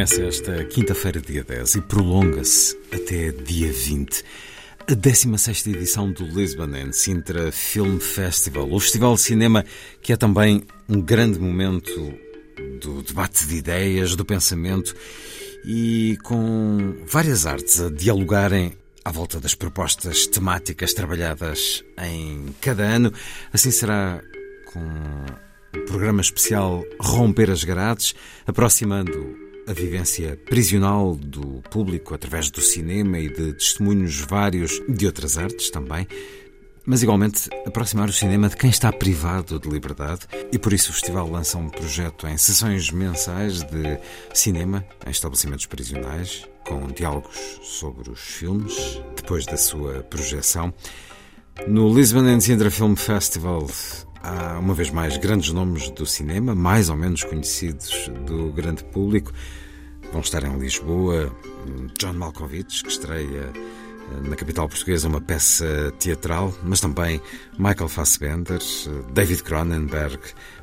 Começa esta quinta-feira, dia 10, e prolonga-se até dia 20. A 16 edição do Lisbon and Sintra Film Festival, o festival de cinema que é também um grande momento do debate de ideias, do pensamento e com várias artes a dialogarem à volta das propostas temáticas trabalhadas em cada ano. Assim será com o programa especial Romper as Grades, aproximando a vivência prisional do público através do cinema e de testemunhos vários de outras artes também, mas igualmente aproximar o cinema de quem está privado de liberdade e por isso o festival lança um projeto em sessões mensais de cinema em estabelecimentos prisionais com diálogos sobre os filmes depois da sua projeção. No Lisbon and Sintra Film Festival Há, uma vez mais, grandes nomes do cinema, mais ou menos conhecidos do grande público. Vão estar em Lisboa John Malkovich, que estreia eh, na capital portuguesa uma peça teatral, mas também Michael Fassbender, David Cronenberg,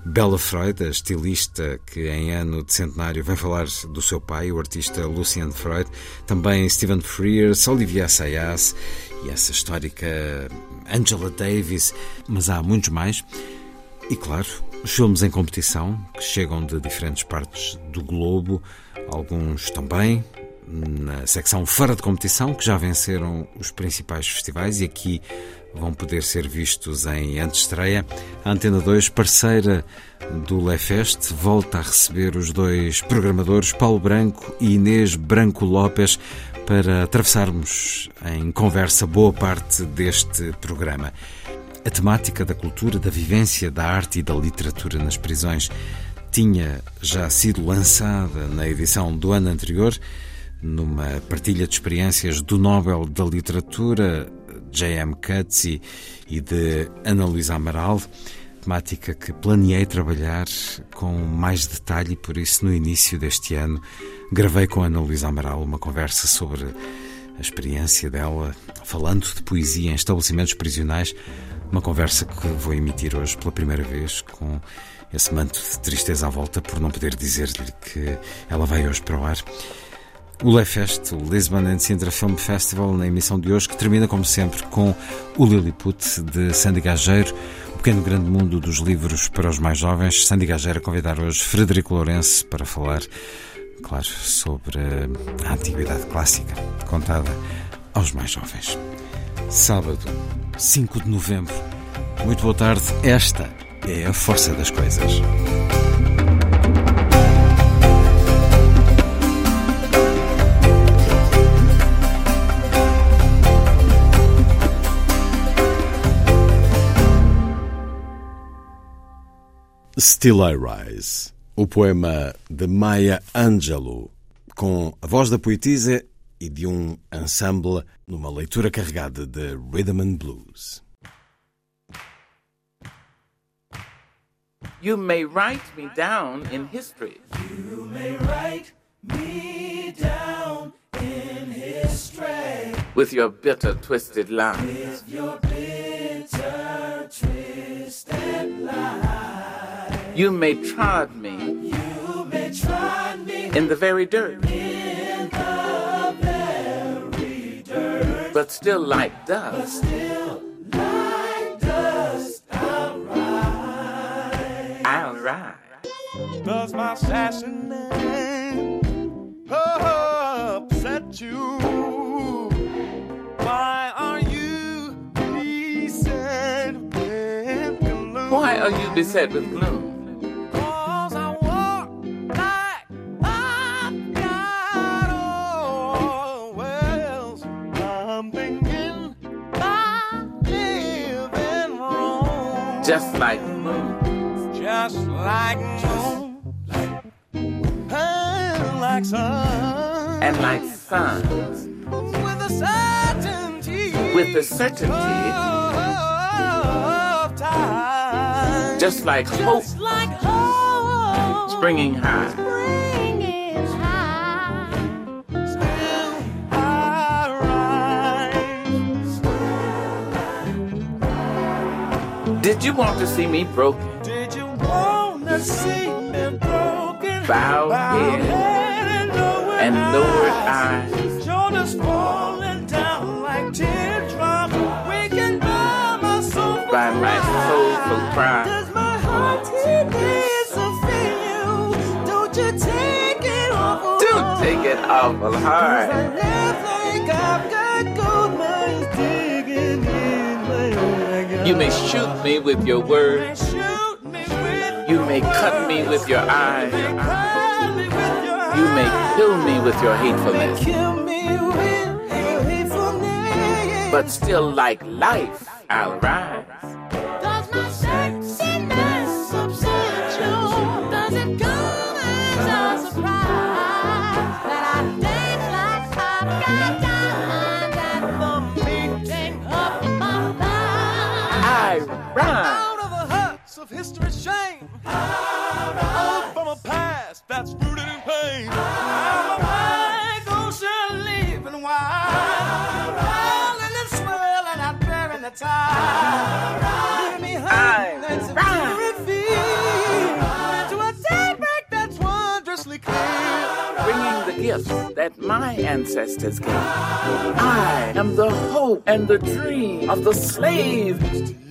Bella Freud, a estilista que em ano de centenário vem falar do seu pai, o artista Lucian Freud, também Stephen Frears, Olivia Assayas e essa histórica Angela Davis, mas há muitos mais. E claro, filmes em competição, que chegam de diferentes partes do globo, alguns também na secção fora de competição, que já venceram os principais festivais e aqui vão poder ser vistos em antestreia. A Antena 2, parceira do Lefest, volta a receber os dois programadores, Paulo Branco e Inês Branco Lopes, para atravessarmos em conversa boa parte deste programa. A temática da cultura, da vivência, da arte e da literatura nas prisões tinha já sido lançada na edição do ano anterior, numa partilha de experiências do Nobel da Literatura, J.M. Coetzee e de Ana Luísa Amaral, temática que planeei trabalhar com mais detalhe por isso no início deste ano Gravei com Ana Luísa Amaral uma conversa sobre a experiência dela, falando de poesia em estabelecimentos prisionais, uma conversa que vou emitir hoje pela primeira vez com esse manto de tristeza à volta por não poder dizer-lhe que ela vai hoje para o ar. O Lefest, o Lisbon and Sintra Film Festival, na emissão de hoje, que termina, como sempre, com o Lilliput de Sandy Gageiro, o pequeno grande mundo dos livros para os mais jovens. Sandy Gageiro a convidar hoje Frederico Lourenço para falar claro, sobre a antiguidade clássica contada aos mais jovens. Sábado, 5 de novembro. Muito boa tarde. Esta é a força das coisas. Still I Rise o poema de Maya Angelou, com a voz da poetisa e de um ensemble numa leitura carregada de rhythm and blues. You may write me down in history. You may write me down in history. With your bitter, twisted lies. With your bitter, twisted lies. You may trod me. You may trod me in the very dirt. But still like dust. Like dust I'll ride. Does my name upset you? Why are you beset with gloom? Why are you beset with gloom? Just like moon. just like moon, and like sun, And like sun. with a certainty, With the certainty. of time, Just like hope just like hope, springing high. springing Did you want to see me broken? Did you wanna see me broken? Bowed head and lowered and lowered eyes. Shoulders falling down like teardrops. Waking by my soul. By my soulful cry. Does my heart to feel you? Don't you take it off. Do take it awful I hard. never think I've got You may shoot me with your words. You may cut me with your eyes. You may. Kill me with your hatefulness. But still, like life, I'll rise. Gifts that my ancestors gave. I am the hope and the dream of the slave.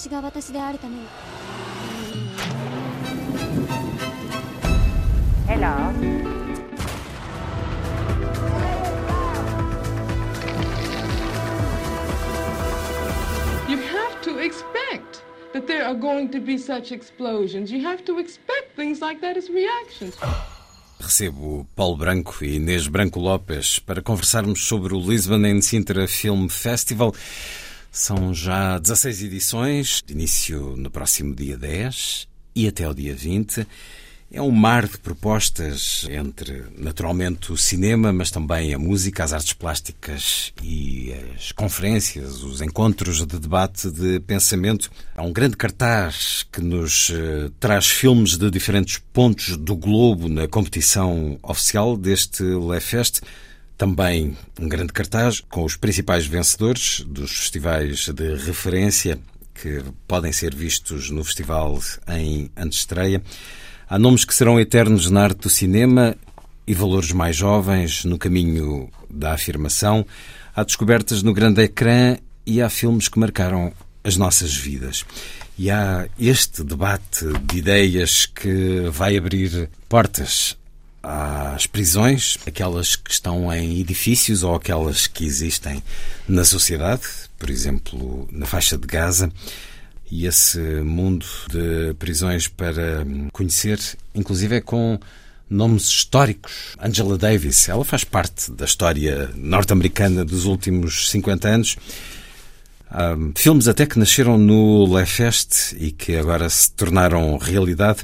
私が私であるために Hello. You have to expect that there are going to be such explosions. You have to expect things like that as reactions. Recebo Paulo Branco e Inês Branco Lopes para conversarmos sobre o Lisbon and Sintra Film Festival. São já 16 edições, de início no próximo dia 10 e até o dia 20. É um mar de propostas entre, naturalmente, o cinema, mas também a música, as artes plásticas e as conferências, os encontros de debate de pensamento. Há um grande cartaz que nos eh, traz filmes de diferentes pontos do globo na competição oficial deste Lefest. Também um grande cartaz com os principais vencedores dos festivais de referência que podem ser vistos no festival em antestreia. Há nomes que serão eternos na arte do cinema e valores mais jovens no caminho da afirmação. Há descobertas no grande ecrã e há filmes que marcaram as nossas vidas. E há este debate de ideias que vai abrir portas às prisões, aquelas que estão em edifícios ou aquelas que existem na sociedade, por exemplo, na faixa de Gaza e esse mundo de prisões para conhecer, inclusive é com nomes históricos. Angela Davis, ela faz parte da história norte-americana dos últimos 50 anos. Um, filmes até que nasceram no Le Fest e que agora se tornaram realidade.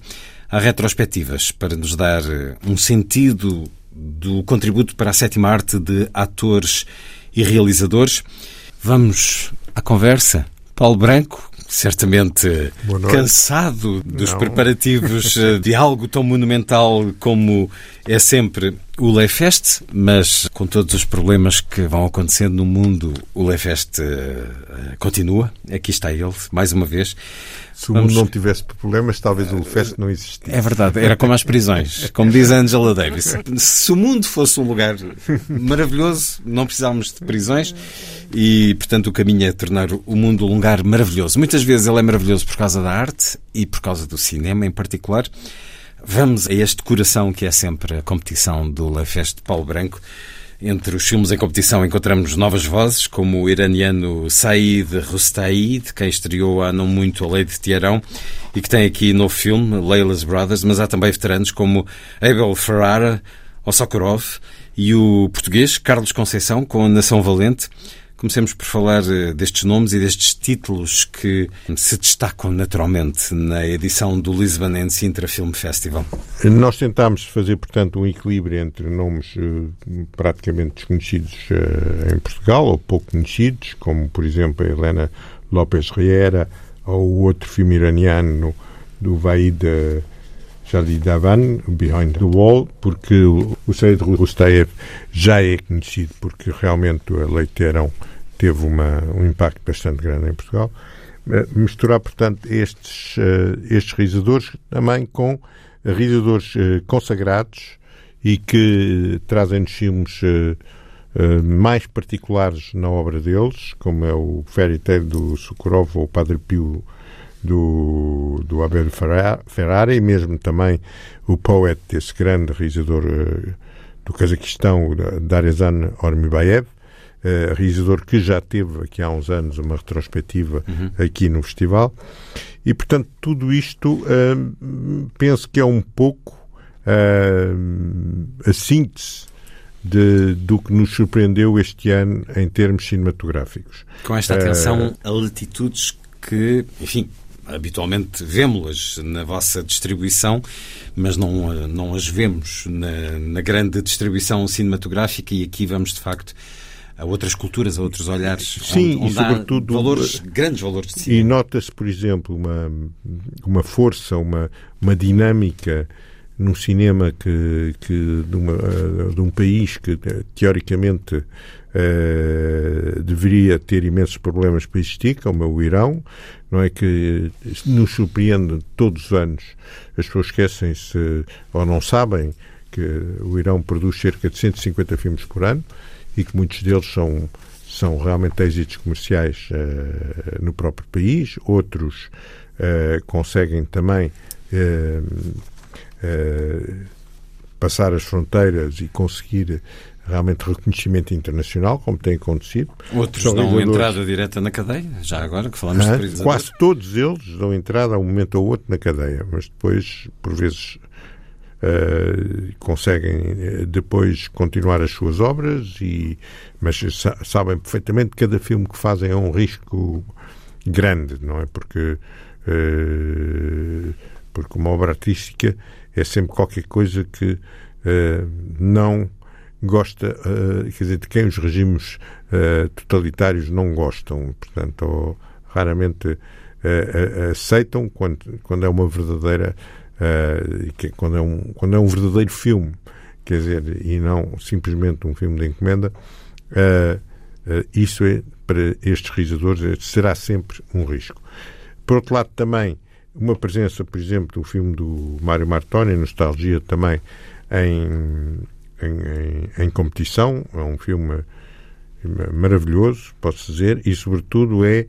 Há retrospectivas para nos dar um sentido do contributo para a sétima arte de atores e realizadores. Vamos à conversa. Paulo Branco, certamente cansado dos Não. preparativos eh, de algo tão monumental como é sempre o Leifest, mas com todos os problemas que vão acontecendo no mundo, o Leifest uh, continua. Aqui está ele, mais uma vez. Se o Vamos... mundo não tivesse problemas, talvez o Fest não existisse. É verdade, era como as prisões, como diz Angela Davis. Se o mundo fosse um lugar maravilhoso, não precisávamos de prisões e, portanto, o caminho é tornar o mundo um lugar maravilhoso. Muitas vezes ele é maravilhoso por causa da arte e por causa do cinema em particular. Vamos a este coração que é sempre a competição do Le Fest de Paulo Branco. Entre os filmes em competição encontramos novas vozes, como o iraniano Said Rustai, de quem estreou há não muito A Lei de Tiarão, e que tem aqui no filme Leila's Brothers, mas há também veteranos como Abel Ferrara, ou Sokorov, e o português Carlos Conceição, com a Nação Valente. Comecemos por falar eh, destes nomes e destes títulos que se destacam naturalmente na edição do Lisbon and Sintra Film Festival. Nós tentámos fazer, portanto, um equilíbrio entre nomes eh, praticamente desconhecidos eh, em Portugal ou pouco conhecidos, como, por exemplo, a Helena López Riera ou o outro filme iraniano do Vaid Davan, Behind the Wall, porque o Said Rustaev já é conhecido, porque realmente a Leiteirão teve uma, um impacto bastante grande em Portugal. Eh, misturar, portanto, estes, uh, estes realizadores também com realizadores uh, consagrados e que trazem-nos filmes mais particulares na obra deles, como é o Fairy Tale do Socorov ou o Padre Pio do, do Abel Ferrari e mesmo também o Poet, esse grande realizador uh, do Cazaquistão, Darizan Ormibaev, uh, realizador que já teve aqui há uns anos uma retrospectiva uhum. aqui no festival. E, portanto, tudo isto uh, penso que é um pouco a síntese de, do que nos surpreendeu este ano em termos cinematográficos. Com esta atenção a latitudes que, enfim, habitualmente vemos-las na vossa distribuição, mas não, não as vemos na, na, grande distribuição cinematográfica e aqui vamos de facto a outras culturas, a outros olhares, Sim, onde, onde e sobretudo valores, grandes valores de cinema. E nota-se, por exemplo, uma, uma força, uma, uma dinâmica num cinema que, que de, uma, de um país que teoricamente uh, deveria ter imensos problemas para existir, como é o Irão, não é que nos surpreende todos os anos. As pessoas esquecem-se ou não sabem que o Irão produz cerca de 150 filmes por ano e que muitos deles são são realmente êxitos comerciais uh, no próprio país, outros uh, conseguem também passar as fronteiras e conseguir realmente reconhecimento internacional, como tem acontecido. Outros dão entrada direta na cadeia, já agora que falamos ah, de Quase todos eles dão entrada a um momento ou outro na cadeia, mas depois, por vezes, uh, conseguem eh, depois continuar as suas obras, e, mas sabem perfeitamente que cada filme que fazem é um risco grande, não é? Porque, uh, porque uma obra artística é sempre qualquer coisa que uh, não gosta, uh, quer dizer, de quem os regimes uh, totalitários não gostam, portanto, ou raramente uh, aceitam quando, quando é uma verdadeira, quando, é um, quando é um verdadeiro filme, quer dizer, e não simplesmente um filme de encomenda, isso é, para estes realizadores, será sempre um risco. Por outro lado, também, uma presença, por exemplo, do filme do Mário Martoni, Nostalgia, também em em, em, em competição. É um filme maravilhoso, posso dizer, e sobretudo é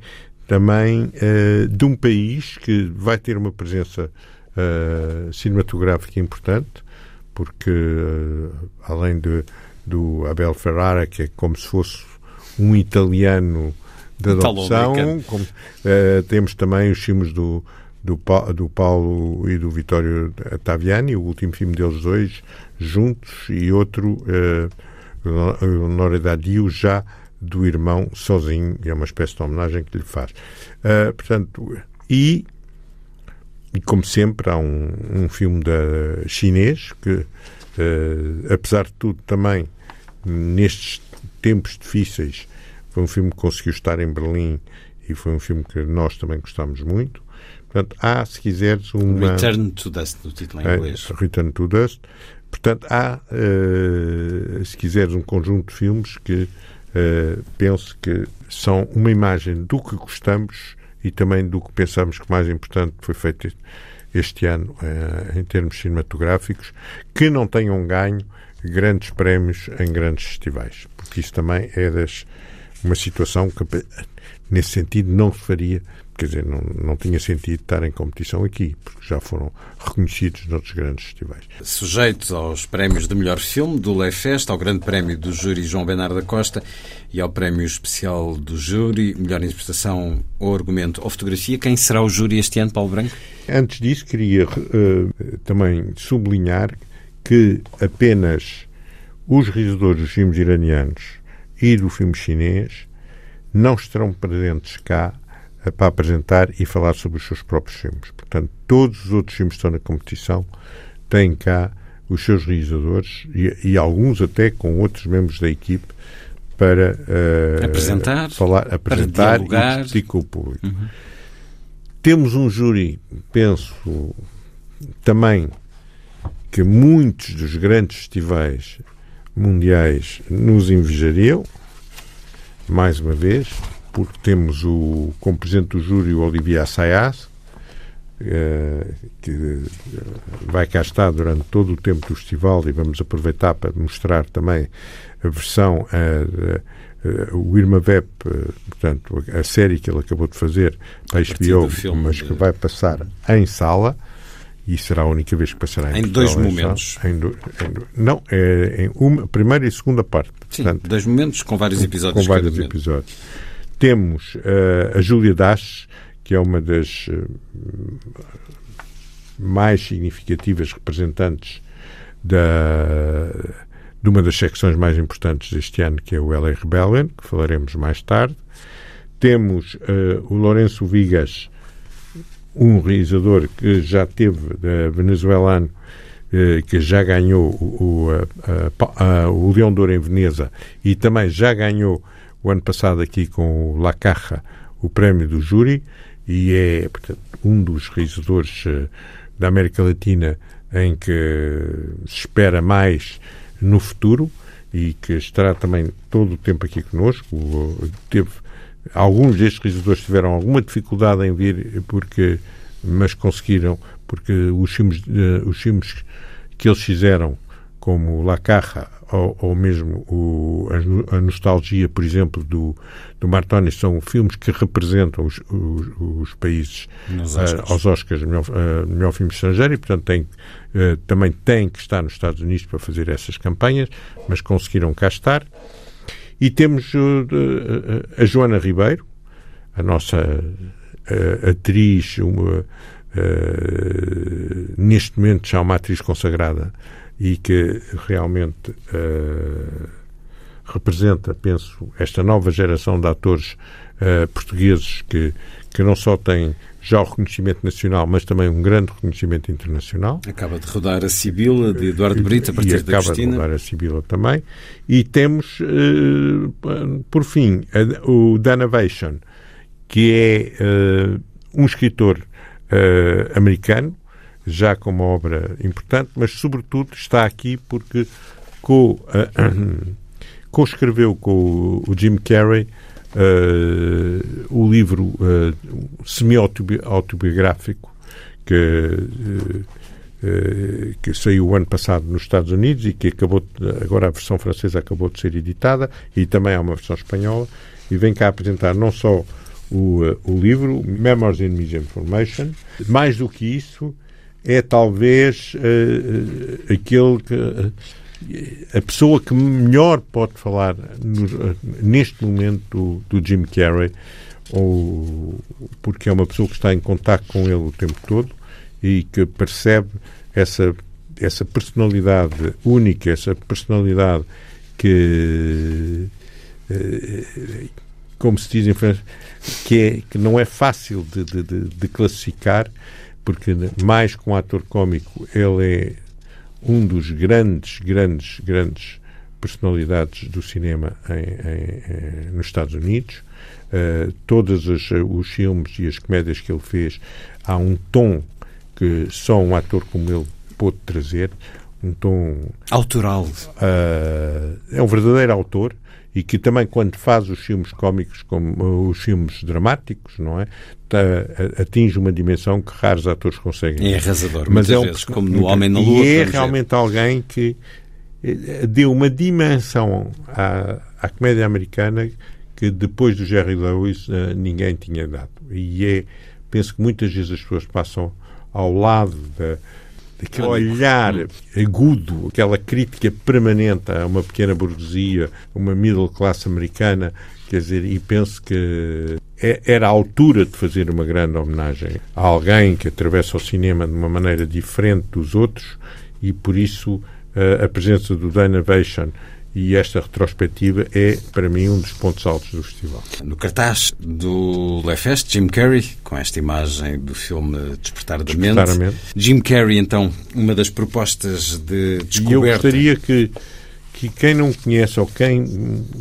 também uh, de um país que vai ter uma presença uh, cinematográfica importante, porque uh, além de, do Abel Ferrara, que é como se fosse um italiano de adopção, como, temos também os filmes do, do, do Paulo e do Vitório Taviani, o último filme deles dois juntos, e outro, uh, Nora Dadio, já do irmão sozinho, é uma espécie de homenagem que lhe faz. Uh, portanto, e, e, como sempre, há um, um filme da chinês que, uh, apesar de tudo, também nestes tempos difíceis, foi um filme que conseguiu estar em Berlim e foi um filme que nós também gostamos muito. Portanto, há, se quiseres, uma. Return to Dust, no título em é, inglês. Return to Dust. Portanto, há, uh, se quiseres, um conjunto de filmes que uh, penso que são uma imagem do que gostamos e também do que pensamos que mais importante foi feito este ano uh, em termos cinematográficos, que não tenham ganho grandes prémios em grandes festivais, porque isso também é das, uma situação que, nesse sentido, não se faria quer dizer, não, não tinha sentido estar em competição aqui, porque já foram reconhecidos noutros grandes festivais. Sujeitos aos prémios de melhor filme do Leifest, ao grande prémio do júri João Bernardo da Costa e ao prémio especial do júri, melhor interpretação ou argumento ou fotografia, quem será o júri este ano, Paulo Branco? Antes disso, queria uh, também sublinhar que apenas os realizadores dos filmes iranianos e do filme chinês não estarão presentes cá para apresentar e falar sobre os seus próprios filmes. Portanto, todos os outros filmes que estão na competição têm cá os seus realizadores e, e alguns até com outros membros da equipe para uh, apresentar, falar, apresentar para e discutir com o público. Uhum. Temos um júri, penso, também que muitos dos grandes festivais mundiais nos invejariam, mais uma vez, porque temos o, como presidente do júri o Olivier Assayas, eh, que eh, vai cá estar durante todo o tempo do festival e vamos aproveitar para mostrar também a versão, o Irma Vep, portanto, a série que ele acabou de fazer para a HBO, mas que vai passar em sala e será a única vez que passará em, em dois momentos. Em do, em não, é em uma primeira e segunda parte. Sim, portanto, dois momentos com vários episódios. Com vários episódios. Temos uh, a Júlia Dash, que é uma das uh, mais significativas representantes da, de uma das secções mais importantes deste ano, que é o LA Rebellion, que falaremos mais tarde. Temos uh, o Lourenço Vigas, um realizador que já teve, venezuelano, que já ganhou o, o, o Leão de Ouro em Veneza e também já ganhou o ano passado aqui com o La Caja, o prémio do júri, e é portanto, um dos realizadores uh, da América Latina em que se espera mais no futuro e que estará também todo o tempo aqui conosco. Teve, alguns destes realizadores tiveram alguma dificuldade em vir, porque, mas conseguiram, porque os filmes, uh, os filmes que eles fizeram, como La Caja ou, ou mesmo o, a, a, nostalgia, por exemplo, do, do Martoni, são filmes que representam os, os, os países uh, aos Oscars de melhor, uh, melhor filme estrangeiro e, portanto, tem, uh, também têm que estar nos Estados Unidos para fazer essas campanhas, mas conseguiram cá estar. E temos a Joana Ribeiro, a nossa atriz, uma, neste momento já uma atriz consagrada e que realmente representa, penso, esta nova geração de atores portugueses que, que não só têm já o reconhecimento nacional, mas também um grande reconhecimento internacional. Acaba de rodar a Sibila, de Eduardo Brito, a partir e da acaba de rodar a Sibila também. E temos, uh, por fim, a, o Danavation, que é um escritor americano, já com uma obra importante, mas sobretudo está aqui porque co, co-escreveu com o Jim Carrey uh, o livro uh, semi-autobiográfico que, uh, que saiu o ano passado nos Estados Unidos e que acabou de, agora a versão francesa acabou de ser editada e também há uma versão espanhola e vem cá apresentar não só o, o livro Memoirs in Misinformation, mais do que isso é talvez uh, aquele que. A pessoa que melhor pode falar no, neste momento do, do, Jim Carrey ou porque é uma pessoa que está em contato com ele o tempo todo e que percebe essa, essa personalidade única, essa personalidade que, eh, como se diz em francês, que, é, que não é fácil de, de, de classificar, porque mais que um ator cómico, ele é um dos grandes, grandes, grandes personalidades do cinema em, em, em, nos Estados Unidos. Uh, todos os, os, filmes e as comédias que ele fez, há um tom que só um ator como ele pôde trazer, um tom autoral. Uh, é um verdadeiro autor e que também quando faz os filmes cómicos como os filmes dramáticos, não é? Tá, atinge uma dimensão que raros atores conseguem. É arrasador, mas é um, vezes, como no Homem na Lua. E é realmente ver. alguém que eh, deu uma dimensão à, à comédia americana que depois do Jerry Lewis uh, ninguém tinha dado. E é, penso que muitas vezes as pessoas passam ao lado da, daquele olhar agudo, aquela crítica permanente a uma pequena burguesia, uma middle class americana, quer dizer, e penso que é, era a altura de fazer uma grande homenagem a alguém que atravessa o cinema de uma maneira diferente dos outros e por isso eh, a presença do Dana Vation e esta retrospectiva é, para mim, um dos pontos altos do festival. No cartaz do Le Fest, Jim Carrey, com esta imagem do filme Despertar da Mente. Despertar mente. Jim Carrey, então, uma das propostas de descoberta... E eu gostaria que, que quem não conhece ou quem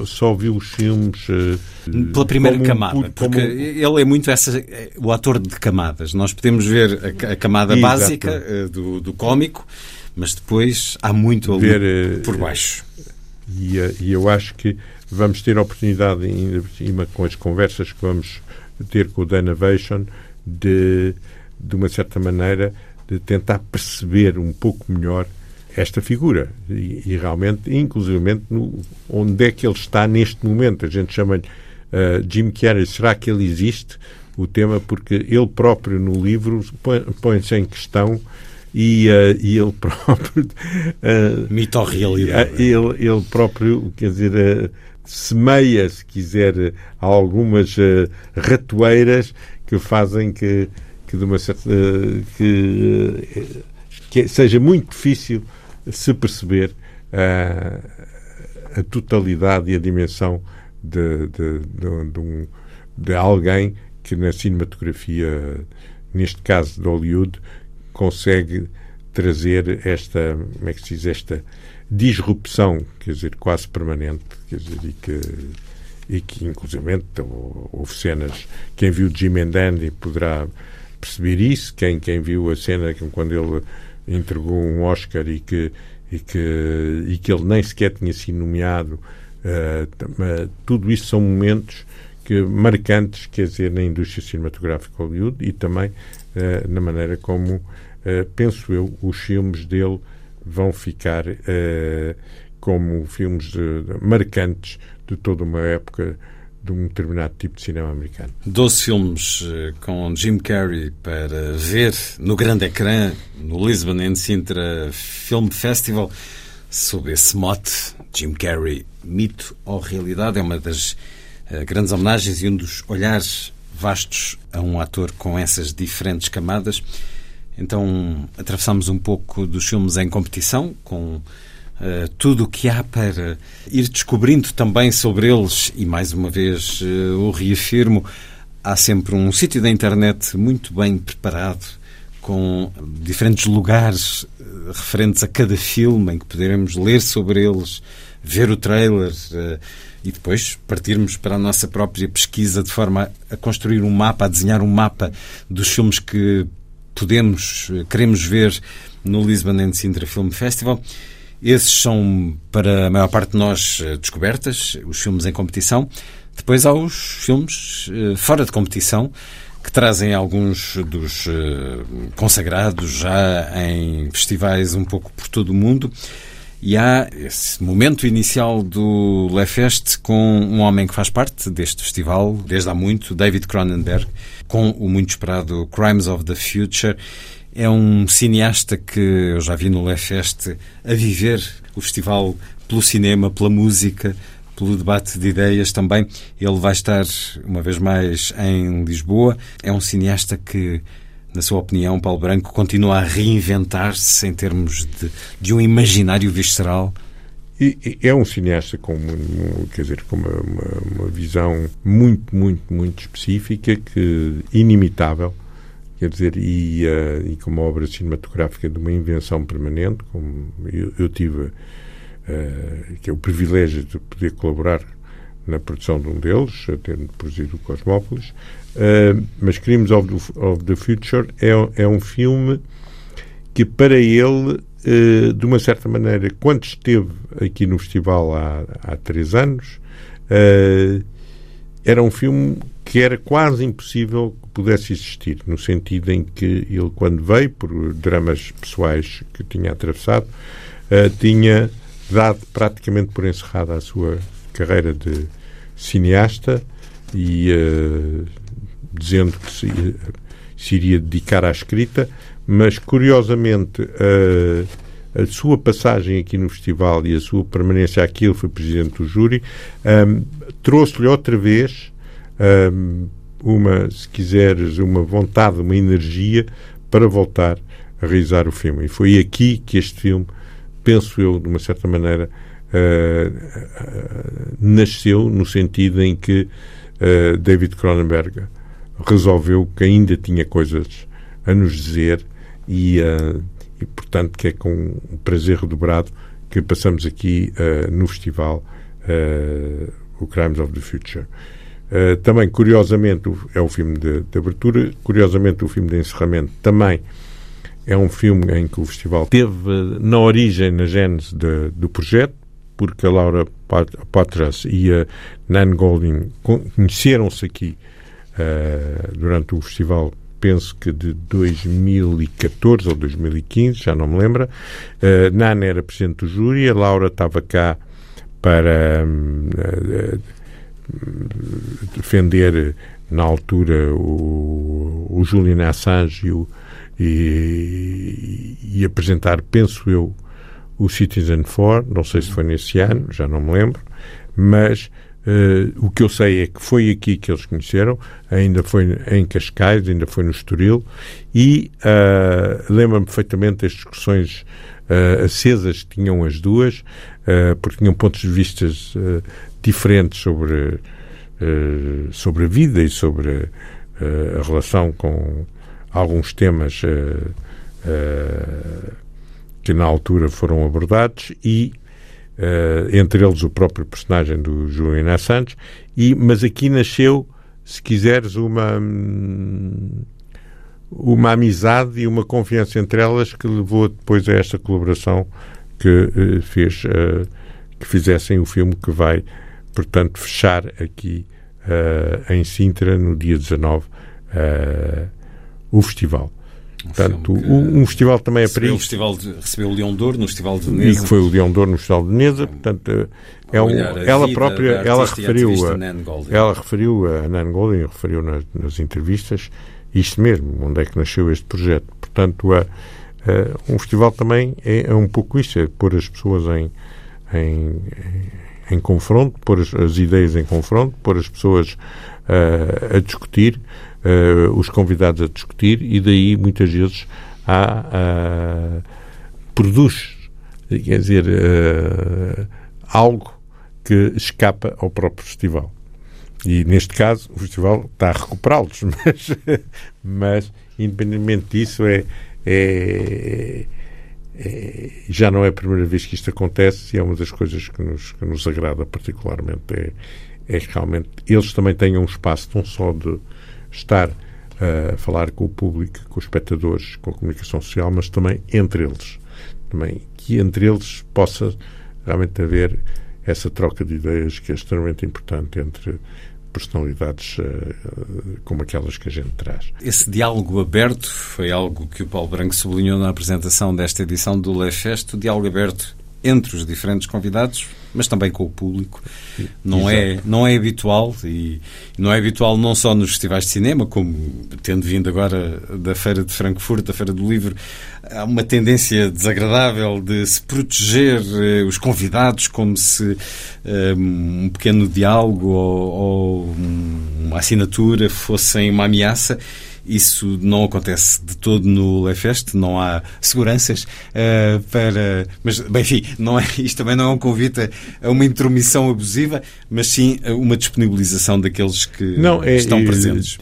só viu os filmes... Eh, Pela primeira camada, um, porque ele é muito essa, o ator de camadas. Nós podemos ver a, a camada básica eh, do, do cómico, mas depois há muito ali ver, eh, por baixo. E, eh, e, eu acho que vamos ter a oportunidade, ainda por cima, com as conversas que vamos ter com o Danavation, de, de uma certa maneira, de tentar perceber um pouco melhor esta figura e, e realmente, inclusivamente, no, onde é que ele está neste momento. A gente chama-lhe uh, Jim Carrey. Será que ele existe? O tema, porque ele próprio no livro põe-se em questão e, uh, e ele próprio. Uh, Mito realidade? Uh, ele, ele próprio, quer dizer, uh, semeia, se quiser, algumas ratoeiras que fazem que, que de uma certa. que, que seja muito difícil se perceber a totalidade e a dimensão de, de, de, de, um, de alguém que na cinematografia, neste caso de Hollywood, consegue trazer esta, como é que se diz, esta disrupção, quer dizer, quase permanente, quer dizer, e que, e que inclusive houve cenas, quem viu Jim and Dandy poderá perceber isso, quem, quem viu a cena quando ele entregou um Oscar e que, e que, e que ele nem sequer tinha sido nomeado, uh, tudo isso são momentos que, marcantes, quer dizer, na indústria cinematográfica Hollywood e também uh, na maneira como penso eu, os filmes dele vão ficar uh, como filmes de, de, marcantes de toda uma época de um determinado tipo de cinema americano. Doze filmes uh, com Jim Carrey para ver no grande ecrã, no Lisbon and Sintra Film Festival, sob esse mote, Jim Carrey, mito ou realidade, é uma das grandes homenagens e um dos olhares vastos a um ator com essas diferentes camadas. Então atravessamos um pouco dos filmes em competição, com uh, tudo o que há para ir descobrindo também sobre eles, e mais uma vez uh, o reafirmo, há sempre um sítio da internet muito bem preparado, com diferentes lugares uh, referentes a cada filme, em que poderemos ler sobre eles, ver o trailer e depois partirmos para a nossa própria pesquisa de forma a construir um mapa, a desenhar um mapa dos filmes que podemos, queremos ver no Lisbon and Sintra Film Festival. Esses são, para a maior parte de nós, eh, descobertas, os filmes em competição. Depois há os filmes eh, fora de competição, que trazem alguns dos eh, consagrados já em festivais um pouco por todo o mundo. E há esse momento inicial do Le Fest com um homem que faz parte deste festival desde há muito, David Cronenberg, com o muito esperado Crimes of the Future. É um cineasta que eu já vi no Le Fest a viver o festival pelo cinema, pela música, pelo debate de ideias também. Ele vai estar, uma vez mais, em Lisboa. É um cineasta que, na sua opinião, Paulo Branco, continua a reinventar-se em termos de, de um imaginário visceral? E, é um cineasta com, quer dizer, com uma, uma, uma, visão muito, muito, muito específica, que inimitável, quer dizer, e, uh, e com uma obra cinematográfica de uma invenção permanente, como eu, eu tive, uh, que é o privilégio de poder colaborar na produção de um deles, tendo produzido o Cosmópolis, uh, mas Crimes of the, of the Future é, é um filme que para ele eh, de uma certa maneira, quando esteve aqui no festival há, há três anos, uh, era um filme que era quase impossível que pudesse existir, no sentido em que ele, quando veio, por dramas pessoais que tinha atravessado, uh, tinha dado praticamente por encerrada a sua carreira de cineasta e dizendo que se, se iria dedicar à escrita, mas curiosamente a, a sua passagem aqui no festival e a sua permanência aqui, ele foi presidente do júri, um, trouxe-lhe outra vez um, uma, se quiseres, uma vontade, uma energia para voltar a realizar o filme. E foi aqui que este filme, penso eu, de uma certa maneira, uh, uh, nasceu, no sentido em que uh, David Cronenberg resolveu que ainda tinha coisas a nos dizer e, uh, e, portanto, que é com um prazer redobrado que passamos aqui uh, no festival uh, o Crimes of the Future. também, curiosamente, é o filme de, de, abertura, curiosamente, o filme de encerramento também é um filme em que o festival teve na origem, na gênese do projeto, porque a Laura Patras e a Nan Golding conheceram-se aqui durante o festival penso que de 2014 ou 2015, já não me lembro. Uh, Nana era presidente do júri, a Laura estava cá para uh, defender na altura o, o Julian Assange e, o, e, e, apresentar, penso eu, o Citizen 4, não sei se foi nesse ano, já não me lembro, mas Uh, o que eu sei é que foi aqui que eles conheceram, ainda foi em Cascais, ainda foi no Estoril, e uh, lembro-me perfeitamente das discussões uh, acesas que tinham as duas, porque tinham pontos de vista diferentes sobre, sobre a vida e sobre a relação com alguns temas que na altura foram abordados e Uh, entre eles o próprio personagem do Julian Assange, e, mas aqui nasceu, se quiseres, uma, uma amizade e uma confiança entre elas que levou depois a esta colaboração que uh, fez uh, que fizessem o filme que vai, portanto, fechar aqui em Sintra no dia 19 o festival. Portanto, um, um, festival também é para isso. Festival de, recebeu o Leão Douro no Festival de Veneza. E que foi o Leão Douro no Festival de Veneza. Portanto, é um, ela própria, ela referiu, a, ela referiu, a Nan Golding referiu nas, nas, entrevistas isto mesmo, onde é que nasceu este projeto. Portanto, a, a, um festival também é, é, um pouco isso, é pôr as pessoas em, em, em confronto, pôr as, as, ideias em confronto, pôr as pessoas uh, a discutir uh, os convidados a discutir e daí muitas vezes há, uh, produz, quer dizer, uh, algo que escapa ao próprio festival. E neste caso o festival está a recuperá-los, mas, mas independentemente disso é, é, é, já não é a primeira vez que isto acontece e é uma das coisas que nos, que nos agrada particularmente. É, é que realmente eles também tenham um espaço não só de, estar a falar com o público, com os espectadores, com a comunicação social, mas também entre eles. Também que entre eles possa realmente haver essa troca de ideias que é extremamente importante entre personalidades uh, como aquelas que a gente traz. Esse diálogo aberto foi algo que o Paulo Branco sublinhou na apresentação desta edição do Le Fest, o diálogo aberto entre os diferentes convidados, mas também com o público. Não é, não é habitual e não é habitual não só nos festivais de cinema, como tendo vindo agora da Feira de Frankfurt, da Feira do Livro, há uma tendência desagradável de se proteger eh, os convidados como se eh, um pequeno diálogo ou, ou uma assinatura fossem uma ameaça. Isso não acontece de todo no Lefest, não há seguranças uh, para. Mas, bem, enfim, não é, isto também não é um convite a uma intromissão abusiva, mas sim a uma disponibilização daqueles que não, é, estão presentes.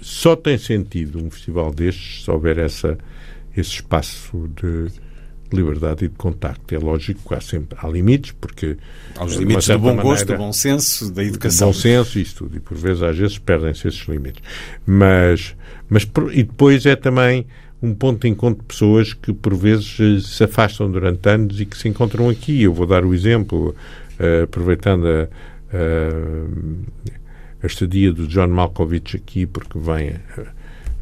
Só tem sentido um festival destes se houver essa, esse espaço de liberdade e de contacto. É lógico que há sempre há limites, porque. Há os limites do bom gosto, do bom senso, da educação. Do bom senso, isso tudo. E por vezes, às vezes, perdem-se esses limites. Mas, mas. E depois é também um ponto de encontro de pessoas que, por vezes, se afastam durante anos e que se encontram aqui. Eu vou dar o exemplo, uh, aproveitando a. Uh, a estadia do John Malkovich aqui, porque vem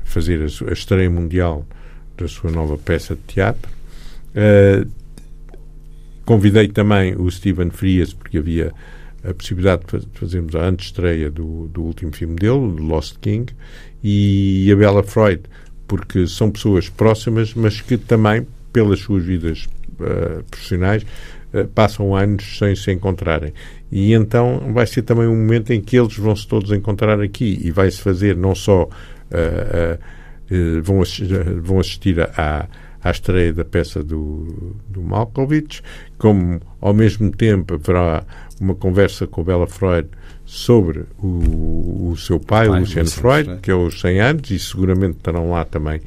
fazer a, a estreia mundial da sua nova peça de teatro. Uh, convidei também o Steven Frias, porque havia a possibilidade de fazermos a antestreia do, do último filme dele, Lost King, e a Bella Freud, porque são pessoas próximas, mas que também, pelas suas vidas uh, profissionais, uh, passam anos sem se encontrarem. E então vai ser também um momento em que eles vão se todos encontrar aqui e vai-se fazer não só. vão, assistir, vão assistir a à estreia da peça do, do Malkovich, como ao mesmo tempo haverá uma conversa com Bela Freud sobre o, o seu pai, o Luciano Freud, Freud, que é os 100 anos, e seguramente estarão lá também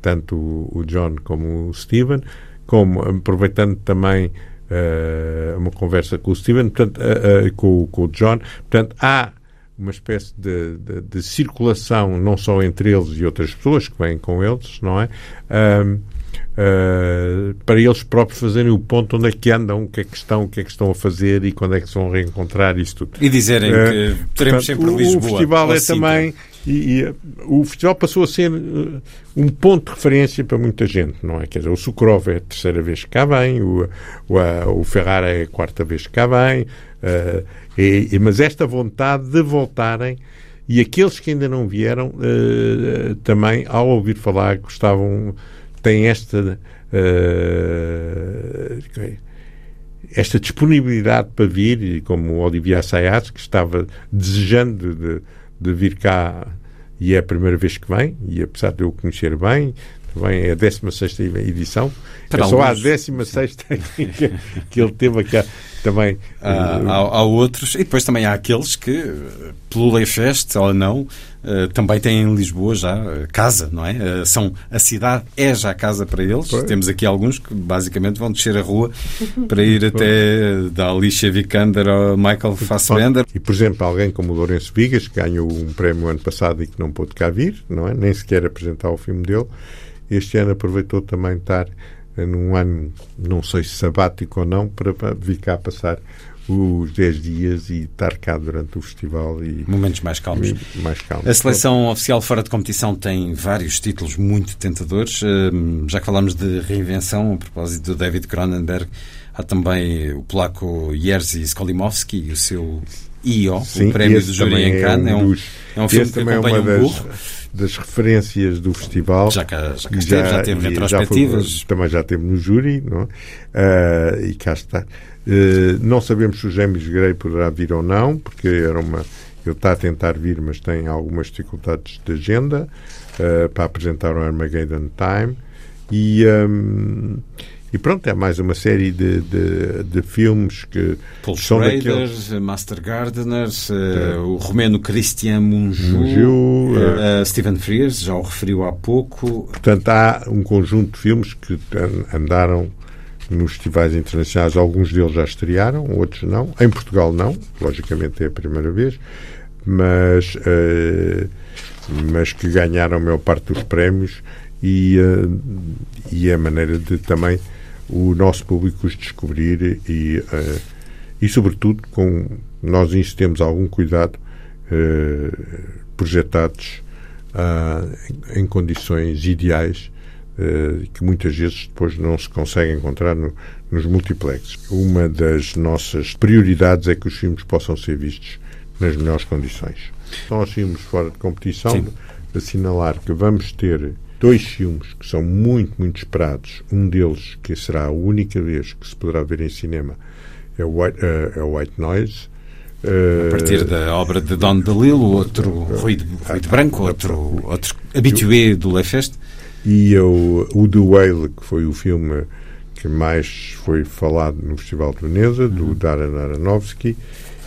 tanto o, o John como o Steven, como aproveitando também uh, uma conversa com o Steven, portanto, uh, uh, com, com o John. Portanto, há uma espécie de, de, de, circulação não só entre eles e outras pessoas que vêm com eles, não é? Uh, para eles próprios fazerem o ponto onde é que andam, o que é que estão, o que é que estão a fazer e quando é que se vão reencontrar isto tudo. E dizerem uh, que teremos sempre o, Lisboa. O festival é também e, e, o festival passou a ser uh, um ponto de referência para muita gente, não é? Quer dizer, o Sukrov é a terceira vez que cá vem, o, o, a, o Ferrara é a quarta vez que cá vem, e, mas esta vontade de voltarem e aqueles que ainda não vieram também, ao ouvir falar, gostavam tem esta uh, esta disponibilidade para vir, e como o Olivier Assayas, que estava desejando de, de, vir cá e é a primeira vez que vem, e apesar de eu conhecer bem, também é a 16 edição, para é só a 16 que, que ele teve aqui também. Há, há, há, outros, e depois também há aqueles que, pelo Leifest ou não, uh, também têm em Lisboa já casa, não é? São, a cidade é já casa para eles. Pois. Temos aqui alguns que basicamente vão descer a rua para ir até da Alicia Vikander ao Michael Fassbender. E, por exemplo, alguém como o Lourenço Vigas, que ganhou um prémio ano passado e que não pôde cá vir, não é? Nem sequer apresentar o filme dele. Este ano aproveitou também estar num ano, não sei se sabático ou não, para, vir cá passar os 10 dias e estar cá durante o festival e momentos mais calmos. mais calmos. A seleção oficial fora de competição tem vários títulos muito tentadores. Hum, já que falámos de reinvenção, a propósito do David Cronenberg, há também o polaco Jerzy Skolimowski e o seu IO, Sim, o prémio do júri em Cannes. É um, é um, é um filme que acompanha é um burro. Das das referências do festival. Já cá, já cá esteve, já, já teve retrospectivas. Já foi, também já teve no júri, não? Uh, e cá está. Uh, não sabemos se o James Gray poderá vir ou não, porque era uma. Ele está a tentar vir, mas tem algumas dificuldades de agenda uh, para apresentar o Armageddon Time. E. Um, e pronto, é mais uma série de, de, de filmes que Paul são Schrader, daqueles... Master Gardeners, uh, o romeno Christian Munju uh, uh, Stephen Frears, já o referiu há pouco. Portanto, há um conjunto de filmes que andaram nos festivais internacionais, alguns deles já estrearam, outros não. Em Portugal não, logicamente é a primeira vez, mas, mas que ganharam a maior parte dos prémios e, e é a maneira de também o nosso público os descobrir e, uh, e sobretudo, com nós nisso temos algum cuidado, uh, projetados uh, em, condições ideais uh, que muitas vezes depois não se consegue encontrar no, nos multiplexes. Uma das nossas prioridades é que os filmes possam ser vistos nas melhores condições. Os filmes fora de competição, Sim. assinalar que vamos ter dois filmes que são muito, muito esperados. Um deles, que será a única vez que se poderá ver em cinema, é o White, uh, é o White Noise. Uh, a partir da obra de Don DeLillo, outro Rui de, Rui de Branco, outro, outro habitué do Le Fest. E o, o The Whale, que foi o filme que mais foi falado no Festival de Veneza, do uhum. Darren Aronofsky,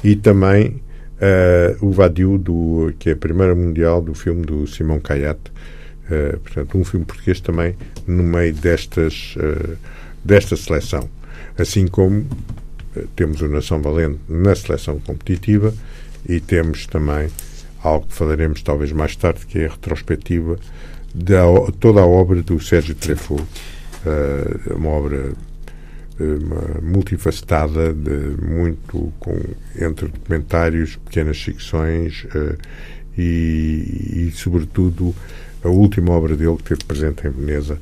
e também uh, o Vadiu, do, que é a primeira mundial do filme do Simão Caiate. Uh, portanto, um filme português também no meio destas, uh, desta seleção. Assim como temos o Nação Valente na seleção competitiva e temos também algo que falaremos talvez mais tarde, que é a retrospectiva de toda a obra do Sérgio. Uh, uma obra multifacetada, de, muito com, entre documentários, pequenas ficções uh, e, e, sobretudo, a última obra dele que teve presente em Veneza,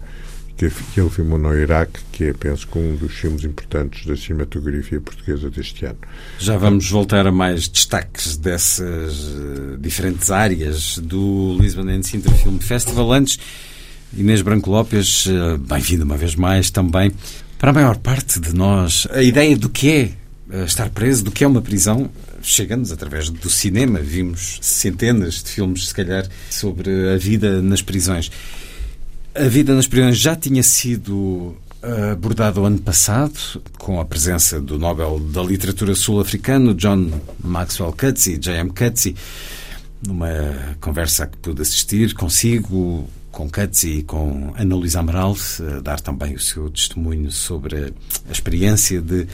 que, ele filmou no Iraque, que é, penso, um dos filmes importantes da cinematografia portuguesa deste ano. Já vamos voltar a mais destaques dessas uh, diferentes áreas do Lisbon and Sintra Film Festival. Antes, Inês Branco Lopes, uh, bem-vinda uma vez mais também. Para a maior parte de nós, a ideia do que é uh, estar preso, do que é uma prisão, chega-nos através do cinema. Vimos centenas de filmes, se calhar, sobre a vida nas prisões. A vida nas prisões já tinha sido eh, abordado ano passado, com a presença do Nobel da Literatura Sul-Africano, John Maxwell Coetzee, J.M. Coetzee, numa conversa que pude assistir consigo, com Coetzee e com Ana Luísa Amaral, dar também o seu testemunho sobre a experiência de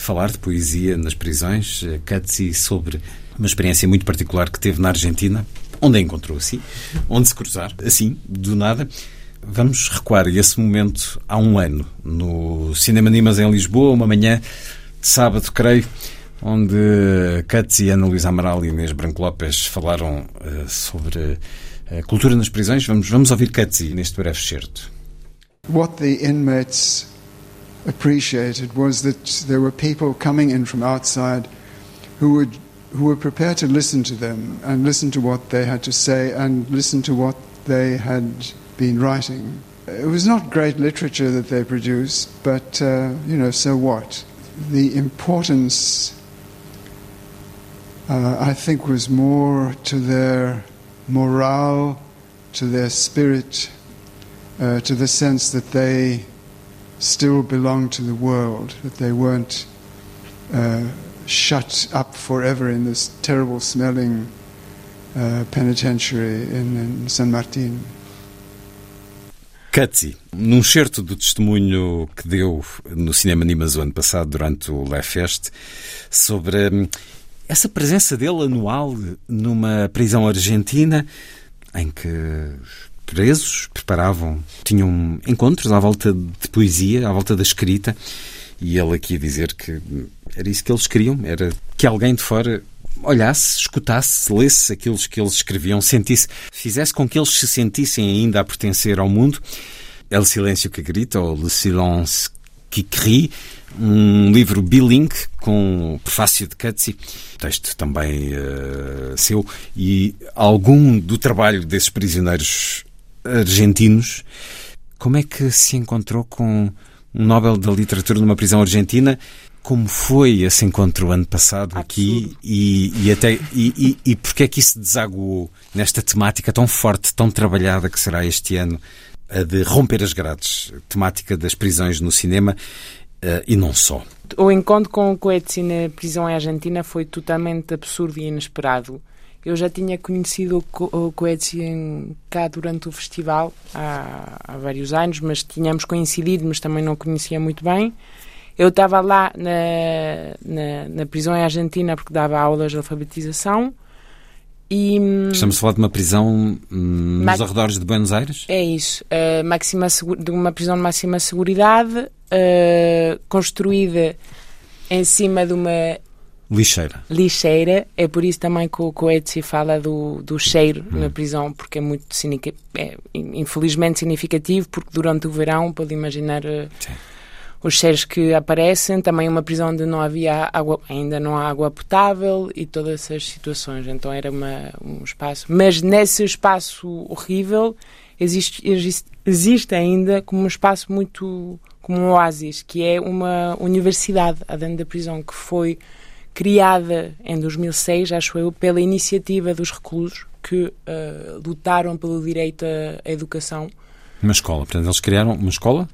falar de poesia nas prisões. Coetzee sobre uma experiência muito particular que teve na Argentina, onde a encontrou assim, onde se cruzar, assim, do nada. Vamos recuar esse momento há um ano, no Cinema Nimas em Lisboa, uma manhã de sábado, creio, onde e Ana Luísa Amaral e Inês Branco Lopes falaram uh, sobre a cultura nas prisões. Vamos, vamos ouvir Katz neste breve excerto. What the inmates appreciated was that there were people coming in from outside who would who were prepared to listen to them and listen to what they had to say and listen to what they had been writing. It was not great literature that they produced, but, uh, you know, so what? The importance, uh, I think, was more to their morale, to their spirit, uh, to the sense that they still belonged to the world, that they weren't uh, shut up forever in this terrible smelling uh, penitentiary in, in San Martin. Cutty, num certo do testemunho que deu no Cinema Nimas o ano passado, durante o Le Fest, sobre hum, essa presença dele anual numa prisão argentina em que presos preparavam, tinham encontros à volta de poesia, à volta da escrita, e ele aqui dizer que era isso que eles queriam, era que alguém de fora olhasse, escutasse, lesse aquilo que eles escreviam, sentisse, fizesse com que eles se sentissem ainda a pertencer ao mundo. É o silêncio que grita, ou Le silence qui crie, um livro bilingue com o prefácio de Coetzee, texto também uh, seu, e algum do trabalho desses prisioneiros argentinos. Como é que se encontrou com um Nobel da Literatura numa prisão argentina como foi esse encontro ano passado Absurdo. aqui e, e até e, e, e porque é que isso desaguou nesta temática tão forte, tão trabalhada que será este ano, a de romper as grades, temática das prisões no cinema uh, e não só. O encontro com o Coetzee na prisão Argentina foi totalmente absurdo e inesperado. Eu já tinha conhecido o Coetzee cá durante o festival há, há vários anos, mas tínhamos coincidido, mas também não conhecia muito bem. Eu estava lá na, na, na, prisão em Argentina porque dava aulas de alfabetização. E, hum, Estamos a falar de uma prisão hum, nos arredores de Buenos Aires? É isso. Uh, máxima, de uma prisão de máxima seguridade, uh, construída em cima de uma Lixeira. Lixeira, é por isso também que o Coetzee fala do, do cheiro hum. na prisão, porque é muito, é, infelizmente, significativo, porque durante o verão, pode imaginar... Eh, Sim os cheiros que aparecem, também uma prisão onde não havia água, ainda não há água potável e todas essas situações. Então era uma, um espaço. Mas nesse espaço horrível existe, existe, existe ainda como um espaço muito como um oásis, que é uma universidade dentro da prisão que foi criada em 2006, acho eu, pela iniciativa dos reclusos que uh, lutaram pelo direito à educação. Uma escola, portanto, eles criaram uma escola?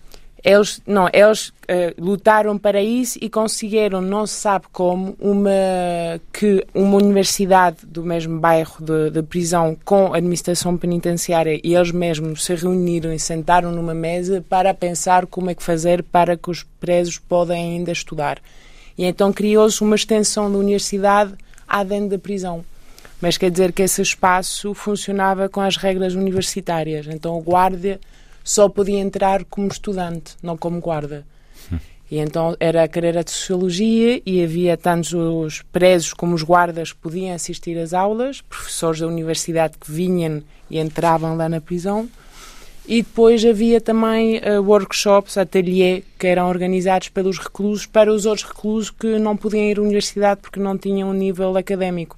Eles, não, eles uh, lutaram para isso e conseguiram, não se sabe como, uma, que uma universidade do mesmo bairro de prisão com a administração penitenciária e eles mesmos se reuniram e sentaram numa mesa para pensar como é que fazer para que os presos podem ainda estudar. E então criou-se uma extensão da universidade à dentro da prisão. Mas quer dizer que esse espaço funcionava com as regras universitárias. Então o guarda só podia entrar como estudante, não como guarda. E então era a carreira de Sociologia e havia tantos os presos como os guardas podiam assistir às aulas, professores da universidade que vinham e entravam lá na prisão. E depois havia também uh, workshops, ateliê, que eram organizados pelos reclusos para os outros reclusos que não podiam ir à universidade porque não tinham um nível académico.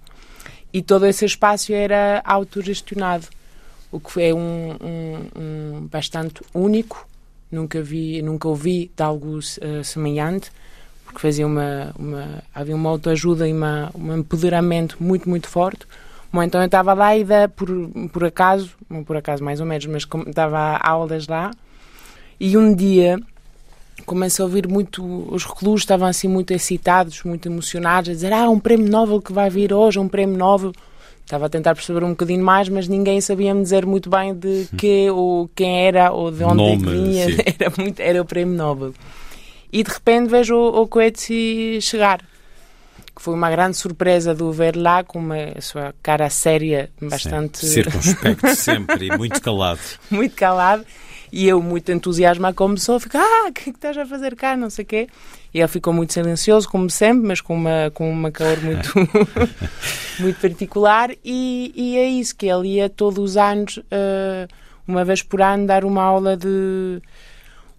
E todo esse espaço era autogestionado o que é um, um, um bastante único. Nunca vi, nunca ouvi de algo uh, semelhante, porque fazia uma, uma havia uma autoajuda e uma, um empoderamento muito muito forte. Bom, então eu estava lá e da, por, por acaso, por acaso mais ou menos, mas estava a aulas lá e um dia comecei a ouvir muito, os reclusos estavam assim muito excitados, muito emocionados, a dizer, ah, um prémio Nobel que vai vir hoje, um prémio Nobel. Estava a tentar perceber um bocadinho mais, mas ninguém sabia me dizer muito bem de que, ou quem era ou de onde Nome, vinha. Era, muito, era o Prémio Nobel. E de repente vejo o, o Coetzee chegar. Que foi uma grande surpresa de o ver lá com uma, a sua cara séria, bastante. Sim, circunspecto sempre e muito calado. muito calado. E eu, muito entusiasmada, começou a ficar: Ah, o que é que estás a fazer cá? Não sei o quê. E ele ficou muito silencioso, como sempre, mas com uma, com uma calor muito, muito particular. E, e, é isso, que ele ia todos os anos, uh, uma vez por ano, dar uma aula de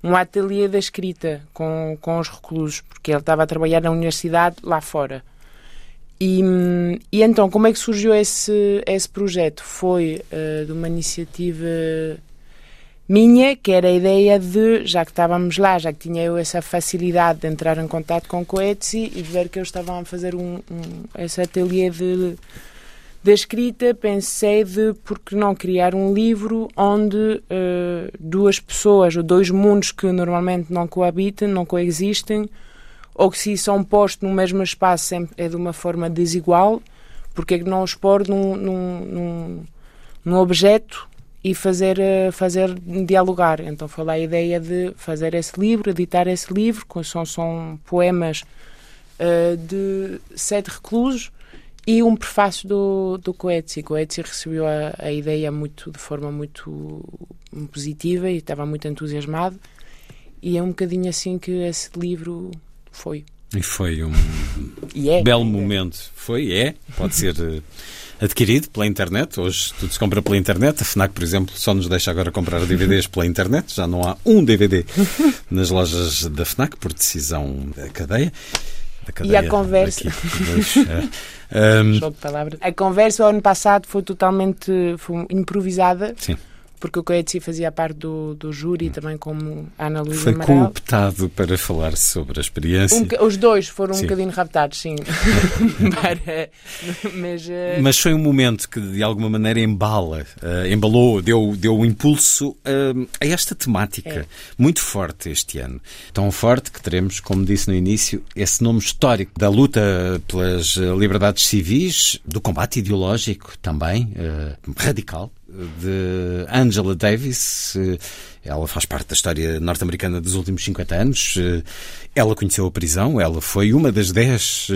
um ateliê da escrita com, com os reclusos, porque ele estava a trabalhar na universidade lá fora. E, e então, como é que surgiu esse, esse projeto? Foi uh, de uma iniciativa minha, que era a ideia de, já que estávamos lá, já que tinha eu essa facilidade de entrar em contato com Coetzee e ver que eles estavam a fazer um, um, esse ateliê de, de escrita, pensei de por que não criar um livro onde uh, duas pessoas ou dois mundos que normalmente não coabitam, não coexistem, ou que se são postos no mesmo espaço é de uma forma desigual, porque é que não os pôr num, num, num, num objeto e fazer, eh, fazer dialogar. Então foi lá a ideia de fazer esse livro, editar esse livro, que são, são poemas uh, de sete reclusos e um prefácio do, do Coetzee. Coetzee recebeu a, a ideia muito, de forma muito positiva e estava muito entusiasmado e é um bocadinho assim que esse livro foi. E foi um é, belo momento. Foi, é, pode ser eh, adquirido pela internet. Hoje tudo se compra pela internet. A FNAC, por exemplo, só nos deixa agora comprar DVDs pela internet. Já não há um DVD nas lojas da FNAC por decisão da cadeia. Da cadeia e a conversa. é. um... Jogo de palavras. A conversa o ano passado foi totalmente foi improvisada. Sim porque o Coetzee fazia parte do, do júri hum. também como Ana Luísa Foi Amaral. cooptado para falar sobre a experiência. Um, os dois foram sim. um bocadinho raptados, sim. para, mas, uh... mas foi um momento que de alguma maneira embala, uh, embalou, deu, deu um impulso uh, a esta temática é. muito forte este ano. Tão forte que teremos, como disse no início, esse nome histórico da luta pelas liberdades civis, do combate ideológico também, radical, de Angela Davis. Ela faz parte da história norte-americana dos últimos 50 anos. Ela conheceu a prisão, ela foi uma das 10